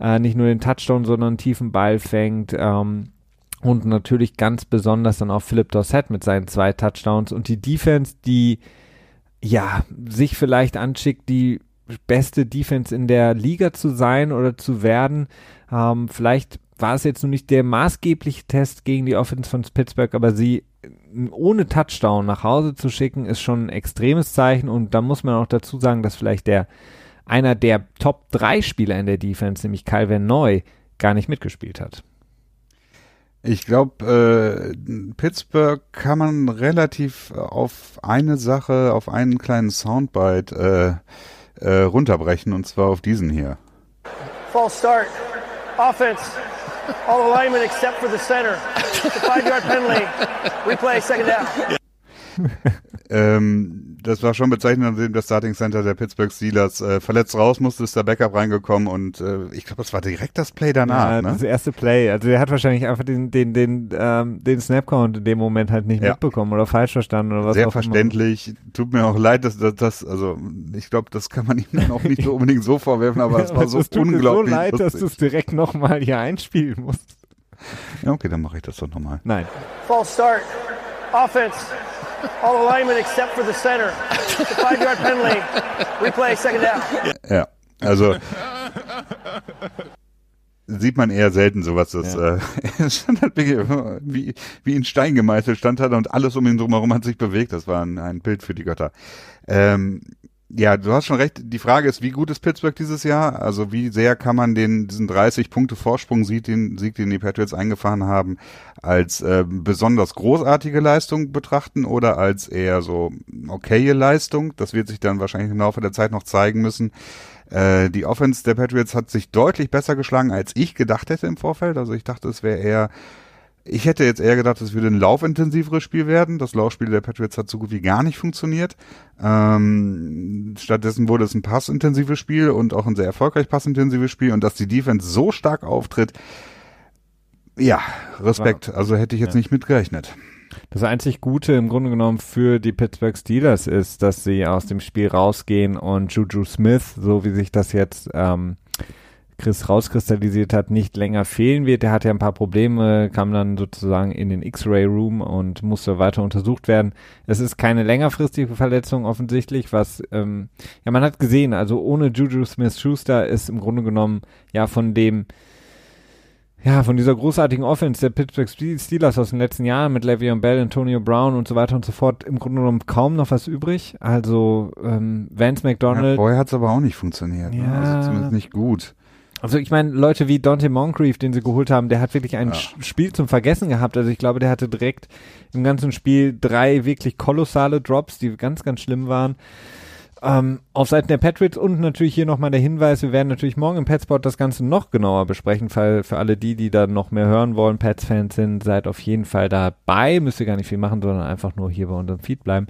äh, nicht nur den Touchdown, sondern einen tiefen Ball fängt ähm, und natürlich ganz besonders dann auch Philip Dorsett mit seinen zwei Touchdowns. Und die Defense, die ja sich vielleicht anschickt, die beste Defense in der Liga zu sein oder zu werden. Ähm, vielleicht war es jetzt nur nicht der maßgebliche Test gegen die Offense von Pittsburgh, aber sie ohne Touchdown nach Hause zu schicken, ist schon ein extremes Zeichen und da muss man auch dazu sagen, dass vielleicht der einer der Top 3 Spieler in der Defense, nämlich Calvin Neu, gar nicht mitgespielt hat. Ich glaube, äh, Pittsburgh kann man relativ auf eine Sache, auf einen kleinen Soundbite äh, äh, runterbrechen und zwar auf diesen hier. False start. Offense, all alignment except for the center. A five-yard penalty. Replay, second down. Ähm, das war schon bezeichnend, nachdem das Starting Center der Pittsburgh Steelers äh, verletzt raus musste, ist der Backup reingekommen und äh, ich glaube, das war direkt das Play danach. Ja, ne? das erste Play. Also er hat wahrscheinlich einfach den den den ähm, den Snapcount in dem Moment halt nicht ja. mitbekommen oder falsch verstanden oder was Sehr verständlich. Immer. Tut mir auch leid, dass das, also ich glaube, das kann man ihm dann auch nicht so unbedingt so vorwerfen, aber es war so tut unglaublich. Mir so leid, lustig. dass du es direkt nochmal hier einspielen musst. Ja, okay, dann mache ich das doch nochmal. Nein. False start. Offense. All alignment except for the center. A five-yard penalty. Replay, second down. Ja, also sieht man eher selten sowas. Das ja. äh, stand halt wie, wie in Stein gemeißelt stand halt und alles um ihn drumherum hat sich bewegt. Das war ein, ein Bild für die Götter. Ähm, ja, du hast schon recht. Die Frage ist, wie gut ist Pittsburgh dieses Jahr? Also wie sehr kann man den diesen 30 Punkte Vorsprung Sieg, den Sieg, den die Patriots eingefahren haben, als äh, besonders großartige Leistung betrachten oder als eher so okaye Leistung? Das wird sich dann wahrscheinlich im Laufe der Zeit noch zeigen müssen. Äh, die Offense der Patriots hat sich deutlich besser geschlagen, als ich gedacht hätte im Vorfeld. Also ich dachte, es wäre eher ich hätte jetzt eher gedacht, es würde ein laufintensiveres Spiel werden. Das Laufspiel der Patriots hat so gut wie gar nicht funktioniert. Ähm, stattdessen wurde es ein passintensives Spiel und auch ein sehr erfolgreich passintensives Spiel. Und dass die Defense so stark auftritt, ja, Respekt. Also hätte ich jetzt ja. nicht mitgerechnet. Das einzig Gute im Grunde genommen für die Pittsburgh Steelers ist, dass sie aus dem Spiel rausgehen und Juju Smith, so wie sich das jetzt ähm, Chris rauskristallisiert hat, nicht länger fehlen wird. Er hatte ja ein paar Probleme, kam dann sozusagen in den X-Ray-Room und musste weiter untersucht werden. Es ist keine längerfristige Verletzung offensichtlich, was, ähm, ja, man hat gesehen, also ohne Juju Smith-Schuster ist im Grunde genommen ja von dem ja, von dieser großartigen Offense der Pittsburgh Steelers aus den letzten Jahren mit Le'Veon Bell, Antonio Brown und so weiter und so fort im Grunde genommen kaum noch was übrig. Also ähm, Vance McDonald. Ja, vorher hat es aber auch nicht funktioniert. Ja. Ne? Also zumindest nicht gut. Also ich meine, Leute wie Dante Moncrief, den sie geholt haben, der hat wirklich ein ja. Spiel zum Vergessen gehabt. Also ich glaube, der hatte direkt im ganzen Spiel drei wirklich kolossale Drops, die ganz, ganz schlimm waren. Ähm, auf Seiten der Patriots und natürlich hier nochmal der Hinweis, wir werden natürlich morgen im Petspot das Ganze noch genauer besprechen, weil für alle die, die da noch mehr hören wollen, Pets-Fans sind, seid auf jeden Fall dabei, müsst ihr gar nicht viel machen, sondern einfach nur hier bei unserem Feed bleiben.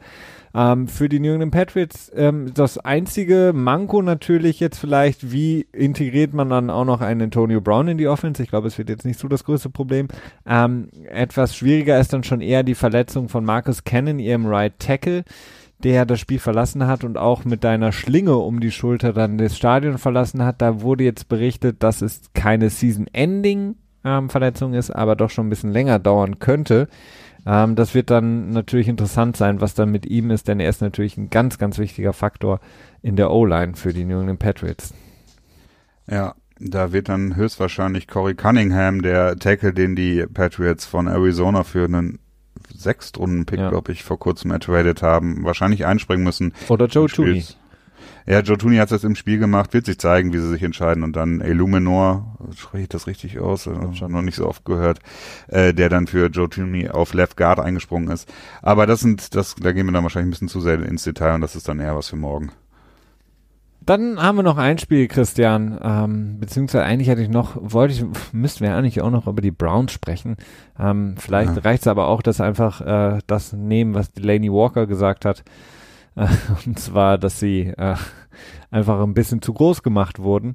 Ähm, für die New England Patriots ähm, das einzige Manko natürlich jetzt vielleicht, wie integriert man dann auch noch einen Antonio Brown in die Offense? Ich glaube, es wird jetzt nicht so das größte Problem. Ähm, etwas schwieriger ist dann schon eher die Verletzung von Marcus Cannon, ihrem Right Tackle der das Spiel verlassen hat und auch mit deiner Schlinge um die Schulter dann das Stadion verlassen hat. Da wurde jetzt berichtet, dass es keine Season-Ending-Verletzung ähm, ist, aber doch schon ein bisschen länger dauern könnte. Ähm, das wird dann natürlich interessant sein, was dann mit ihm ist, denn er ist natürlich ein ganz, ganz wichtiger Faktor in der O-Line für die New England Patriots. Ja, da wird dann höchstwahrscheinlich Corey Cunningham, der Tackle, den die Patriots von Arizona für einen Sechstrunden-Pick, ja. glaube ich, vor kurzem ertradet haben, wahrscheinlich einspringen müssen. Oder Joe Tooney. Ja, Joe Tooney hat jetzt im Spiel gemacht, wird sich zeigen, wie sie sich entscheiden. Und dann Illuminor, spreche ich das richtig aus? Ich habe schon noch nicht so oft gehört, äh, der dann für Joe Tooney auf Left Guard eingesprungen ist. Aber das sind, das, da gehen wir dann wahrscheinlich ein bisschen zu sehr ins Detail und das ist dann eher was für morgen. Dann haben wir noch ein Spiel, Christian. Ähm, beziehungsweise eigentlich hatte ich noch, wollte ich, müssten wir eigentlich auch noch über die Browns sprechen. Ähm, vielleicht ja. reicht es aber auch, dass einfach äh, das nehmen, was Delaney Walker gesagt hat. Und zwar, dass sie äh, einfach ein bisschen zu groß gemacht wurden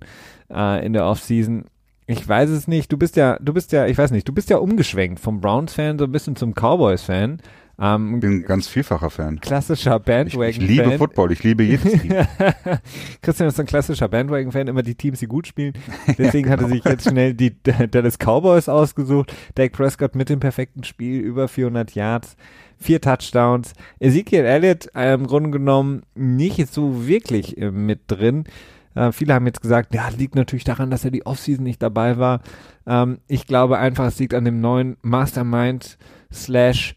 äh, in der Offseason. Ich weiß es nicht. Du bist ja, du bist ja, ich weiß nicht, du bist ja umgeschwenkt vom Browns-Fan so ein bisschen zum Cowboys-Fan. Ähm, bin ganz vielfacher Fan. Klassischer Bandwagon-Fan. Ich, ich, liebe Football, ich liebe jedes Team. Christian ist ein klassischer Bandwagon-Fan, immer die Teams, die gut spielen. Deswegen hat er sich jetzt schnell die Dallas Cowboys ausgesucht. Dak Prescott mit dem perfekten Spiel, über 400 Yards, vier Touchdowns. Ezekiel Elliott äh, im Grunde genommen nicht so wirklich äh, mit drin. Äh, viele haben jetzt gesagt, ja, liegt natürlich daran, dass er die Offseason nicht dabei war. Ähm, ich glaube einfach, es liegt an dem neuen Mastermind slash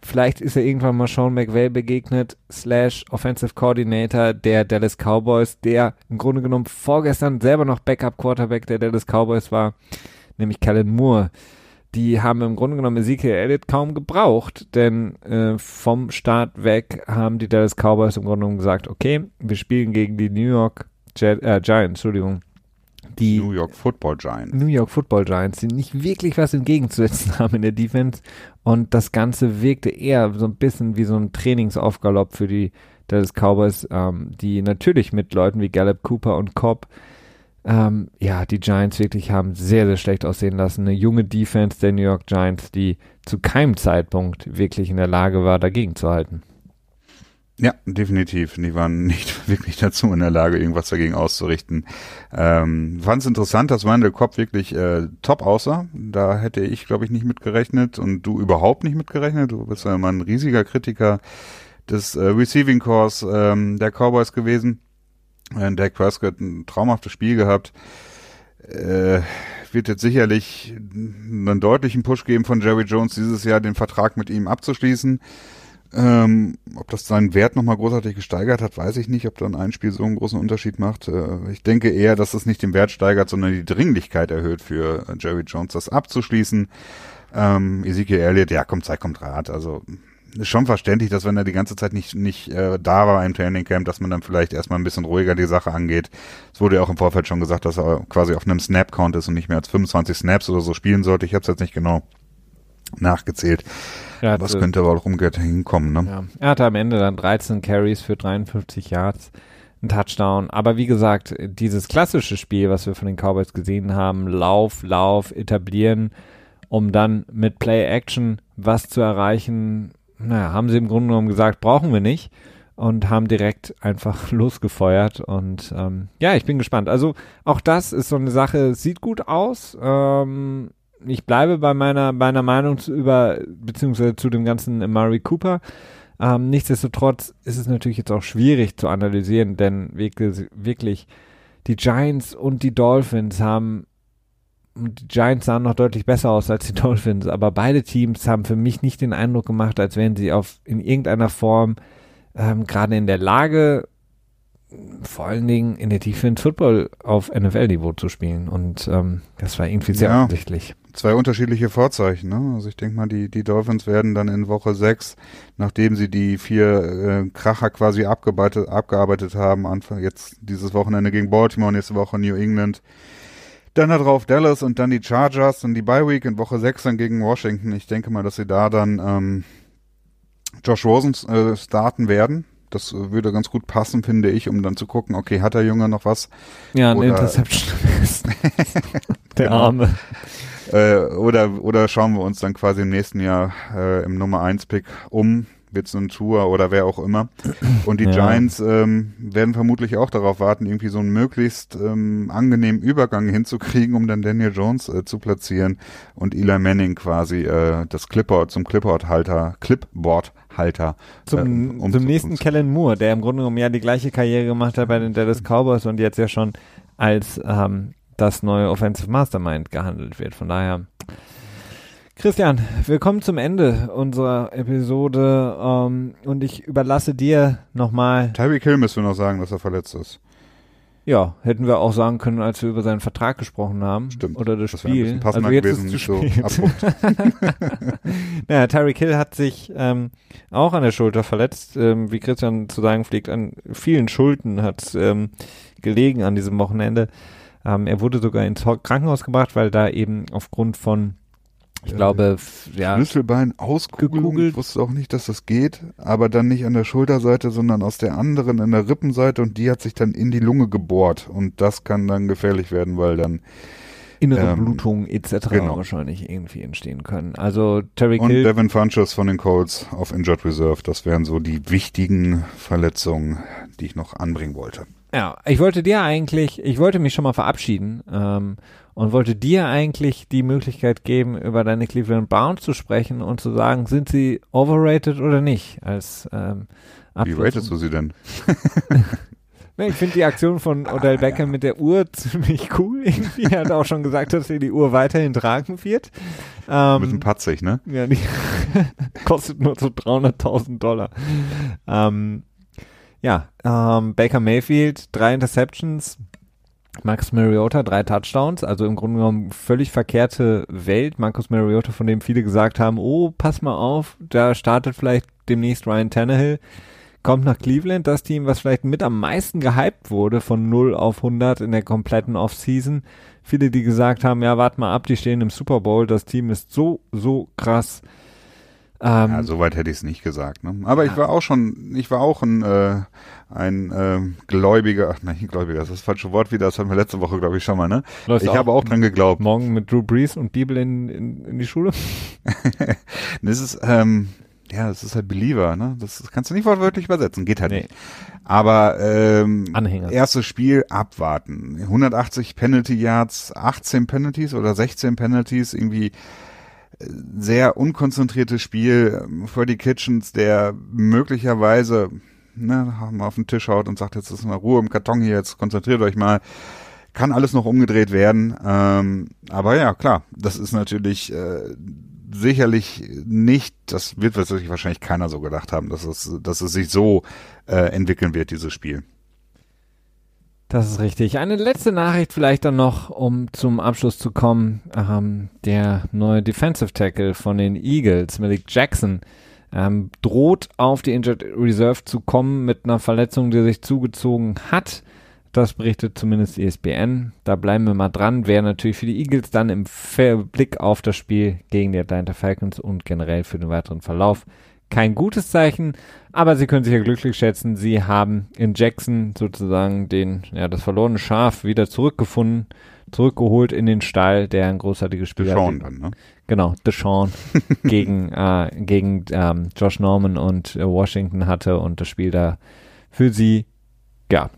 Vielleicht ist er irgendwann mal Sean McVay begegnet, slash Offensive Coordinator der Dallas Cowboys, der im Grunde genommen vorgestern selber noch Backup Quarterback der Dallas Cowboys war, nämlich Kellen Moore. Die haben im Grunde genommen Ezekiel Elliott kaum gebraucht, denn äh, vom Start weg haben die Dallas Cowboys im Grunde genommen gesagt, okay, wir spielen gegen die New York Jet, äh, Giants, Entschuldigung, die New York Football Giants. New York Football Giants, die nicht wirklich was entgegenzusetzen haben in der Defense. Und das Ganze wirkte eher so ein bisschen wie so ein Trainingsaufgalopp für die Dallas Cowboys, ähm, die natürlich mit Leuten wie Gallup, Cooper und Cobb ähm, ja, die Giants wirklich haben sehr, sehr schlecht aussehen lassen. Eine junge Defense der New York Giants, die zu keinem Zeitpunkt wirklich in der Lage war, dagegen zu halten. Ja, definitiv. Die waren nicht wirklich dazu in der Lage, irgendwas dagegen auszurichten. Ähm, Fand es interessant, dass Wendell Cobb wirklich äh, top aussah. Da hätte ich, glaube ich, nicht mitgerechnet und du überhaupt nicht mitgerechnet. Du bist ja immer ein riesiger Kritiker des äh, Receiving Cores ähm, der Cowboys gewesen. Äh, Dak Prescott ein traumhaftes Spiel gehabt. Äh, wird jetzt sicherlich einen deutlichen Push geben von Jerry Jones dieses Jahr, den Vertrag mit ihm abzuschließen. Ähm, ob das seinen Wert nochmal großartig gesteigert hat, weiß ich nicht, ob dann ein Spiel so einen großen Unterschied macht. Äh, ich denke eher, dass es nicht den Wert steigert, sondern die Dringlichkeit erhöht für Jerry Jones, das abzuschließen. Ähm, Ezekiel Elliott, ja, kommt Zeit, kommt Rat. Also ist schon verständlich, dass wenn er die ganze Zeit nicht, nicht äh, da war im Trainingcamp, dass man dann vielleicht erstmal ein bisschen ruhiger die Sache angeht. Es wurde ja auch im Vorfeld schon gesagt, dass er quasi auf einem Snap-Count ist und nicht mehr als 25 Snaps oder so spielen sollte. Ich habe es jetzt nicht genau nachgezählt. Ja, Was könnte aber auch umgekehrt hinkommen, ne? Ja. Er hatte am Ende dann 13 Carries für 53 Yards, ein Touchdown. Aber wie gesagt, dieses klassische Spiel, was wir von den Cowboys gesehen haben, Lauf, Lauf, etablieren, um dann mit Play-Action was zu erreichen, naja, haben sie im Grunde genommen gesagt, brauchen wir nicht und haben direkt einfach losgefeuert. Und ähm, ja, ich bin gespannt. Also auch das ist so eine Sache, sieht gut aus. Ähm, ich bleibe bei meiner, meiner Meinung zu über, beziehungsweise zu dem ganzen Murray Cooper. Ähm, nichtsdestotrotz ist es natürlich jetzt auch schwierig zu analysieren, denn wirklich, wirklich die Giants und die Dolphins haben die Giants sahen noch deutlich besser aus als die Dolphins, aber beide Teams haben für mich nicht den Eindruck gemacht, als wären sie auf in irgendeiner Form ähm, gerade in der Lage, vor allen Dingen in der Tiefe Football auf NFL-Niveau zu spielen. Und ähm, das war irgendwie sehr ja, offensichtlich. Zwei unterschiedliche Vorzeichen. Ne? Also ich denke mal, die, die Dolphins werden dann in Woche sechs, nachdem sie die vier äh, Kracher quasi abgearbeitet, abgearbeitet haben, Anfang jetzt dieses Wochenende gegen Baltimore, nächste Woche New England, dann darauf Dallas und dann die Chargers und die Bye Week in Woche 6 dann gegen Washington. Ich denke mal, dass sie da dann ähm, Josh Rosen äh, starten werden. Das würde ganz gut passen, finde ich, um dann zu gucken, okay, hat der Junge noch was? Ja, eine Interception. der genau. Arme. Äh, oder, oder schauen wir uns dann quasi im nächsten Jahr äh, im Nummer 1 Pick um, Witz und Tour oder wer auch immer. Und die ja. Giants ähm, werden vermutlich auch darauf warten, irgendwie so einen möglichst ähm, angenehmen Übergang hinzukriegen, um dann Daniel Jones äh, zu platzieren und Eli Manning quasi äh, das Clipboard zum Clipboard-Halter, Clipboard-Halter. Zum, äh, um zum nächsten Kellen Moore, der im Grunde genommen ja die gleiche Karriere gemacht hat bei den Dallas Cowboys und jetzt ja schon als ähm, das neue Offensive Mastermind gehandelt wird. Von daher Christian, wir kommen zum Ende unserer Episode ähm, und ich überlasse dir nochmal. Tyreek Hill müssen wir noch sagen, dass er verletzt ist. Ja, hätten wir auch sagen können, als wir über seinen Vertrag gesprochen haben. Stimmt. Oder das, das Spiel. Also jetzt gewesen, ist zu so naja, Tyreek Hill hat sich ähm, auch an der Schulter verletzt. Ähm, wie Christian zu sagen pflegt, an vielen Schulden hat ähm, gelegen an diesem Wochenende. Ähm, er wurde sogar ins Krankenhaus gebracht, weil da eben aufgrund von ich glaube, ja. Schlüsselbein ausgekugelt. Ich wusste auch nicht, dass das geht, aber dann nicht an der Schulterseite, sondern aus der anderen, an der Rippenseite und die hat sich dann in die Lunge gebohrt und das kann dann gefährlich werden, weil dann innere ähm, Blutungen etc. Genau. wahrscheinlich irgendwie entstehen können. Also Terry Und Devin Funches von den Colts auf Injured Reserve, das wären so die wichtigen Verletzungen, die ich noch anbringen wollte. Ja, ich wollte dir eigentlich, ich wollte mich schon mal verabschieden ähm, und wollte dir eigentlich die Möglichkeit geben, über deine Cleveland Browns zu sprechen und zu sagen, sind sie overrated oder nicht? Als ähm, Wie ratest du sie denn? ich finde die Aktion von Odell Beckham mit der Uhr ziemlich cool. Irgendwie. Er hat auch schon gesagt, dass er die Uhr weiterhin tragen wird. Ähm, Ein bisschen patzig, ne? Ja, die kostet nur so 300.000 Dollar. Ähm, ja, ähm, Baker Mayfield, drei Interceptions, Marcus Mariota, drei Touchdowns, also im Grunde genommen völlig verkehrte Welt. Marcus Mariota, von dem viele gesagt haben, oh, pass mal auf, da startet vielleicht demnächst Ryan Tannehill, kommt nach Cleveland, das Team, was vielleicht mit am meisten gehypt wurde von 0 auf 100 in der kompletten Offseason. Viele, die gesagt haben, ja, warte mal ab, die stehen im Super Bowl, das Team ist so, so krass. Ähm, ja, soweit hätte ich es nicht gesagt. Ne? Aber ja. ich war auch schon, ich war auch ein, äh, ein äh, Gläubiger, ach nein, Gläubiger, das ist das falsche Wort wieder, das hatten wir letzte Woche, glaube ich, schon mal, ne? Läufst ich habe auch dran geglaubt. Morgen mit Drew Brees und Bibel in, in, in die Schule? das ist, ähm, ja, das ist halt Believer, ne? Das, das kannst du nicht wortwörtlich übersetzen, geht halt nee. nicht. Aber ähm, Anhänger. erstes Spiel abwarten. 180 Penalty Yards, 18 Penalties oder 16 Penalties, irgendwie sehr unkonzentriertes Spiel. Freddy Kitchens, der möglicherweise ne, mal auf den Tisch haut und sagt, jetzt ist mal Ruhe im Karton hier, jetzt konzentriert euch mal. Kann alles noch umgedreht werden. Ähm, aber ja, klar, das ist natürlich äh, sicherlich nicht, das wird wahrscheinlich keiner so gedacht haben, dass es, dass es sich so äh, entwickeln wird, dieses Spiel. Das ist richtig. Eine letzte Nachricht vielleicht dann noch, um zum Abschluss zu kommen. Ähm, der neue Defensive Tackle von den Eagles, Malik Jackson, ähm, droht auf die Injured Reserve zu kommen mit einer Verletzung, die sich zugezogen hat. Das berichtet zumindest ESPN. Da bleiben wir mal dran. Wäre natürlich für die Eagles dann im Blick auf das Spiel gegen die Atlanta Falcons und generell für den weiteren Verlauf kein gutes Zeichen, aber sie können sich ja glücklich schätzen. Sie haben in Jackson sozusagen den, ja, das verlorene Schaf wieder zurückgefunden, zurückgeholt in den Stall, der ein großartiges Spiel Deshaun dann, ne? Genau, Deshaun gegen, äh, gegen ähm, Josh Norman und äh, Washington hatte und das Spiel da für sie, ja,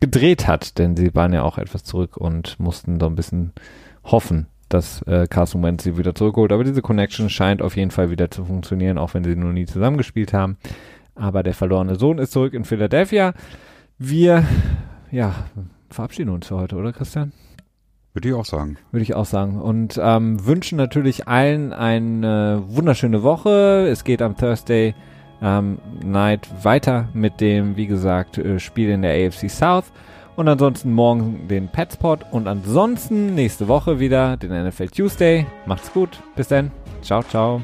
gedreht hat, denn sie waren ja auch etwas zurück und mussten so ein bisschen hoffen, dass äh, Carson Wentz sie wieder zurückholt. Aber diese Connection scheint auf jeden Fall wieder zu funktionieren, auch wenn sie noch nie zusammengespielt haben. Aber der verlorene Sohn ist zurück in Philadelphia. Wir, ja, verabschieden uns für heute, oder Christian? Würde ich auch sagen. Würde ich auch sagen. Und ähm, wünschen natürlich allen eine wunderschöne Woche. Es geht am Thursday ähm, Night weiter mit dem, wie gesagt, äh, Spiel in der AFC South. Und ansonsten morgen den Petspot und ansonsten nächste Woche wieder den NFL Tuesday. Macht's gut. Bis dann. Ciao, ciao.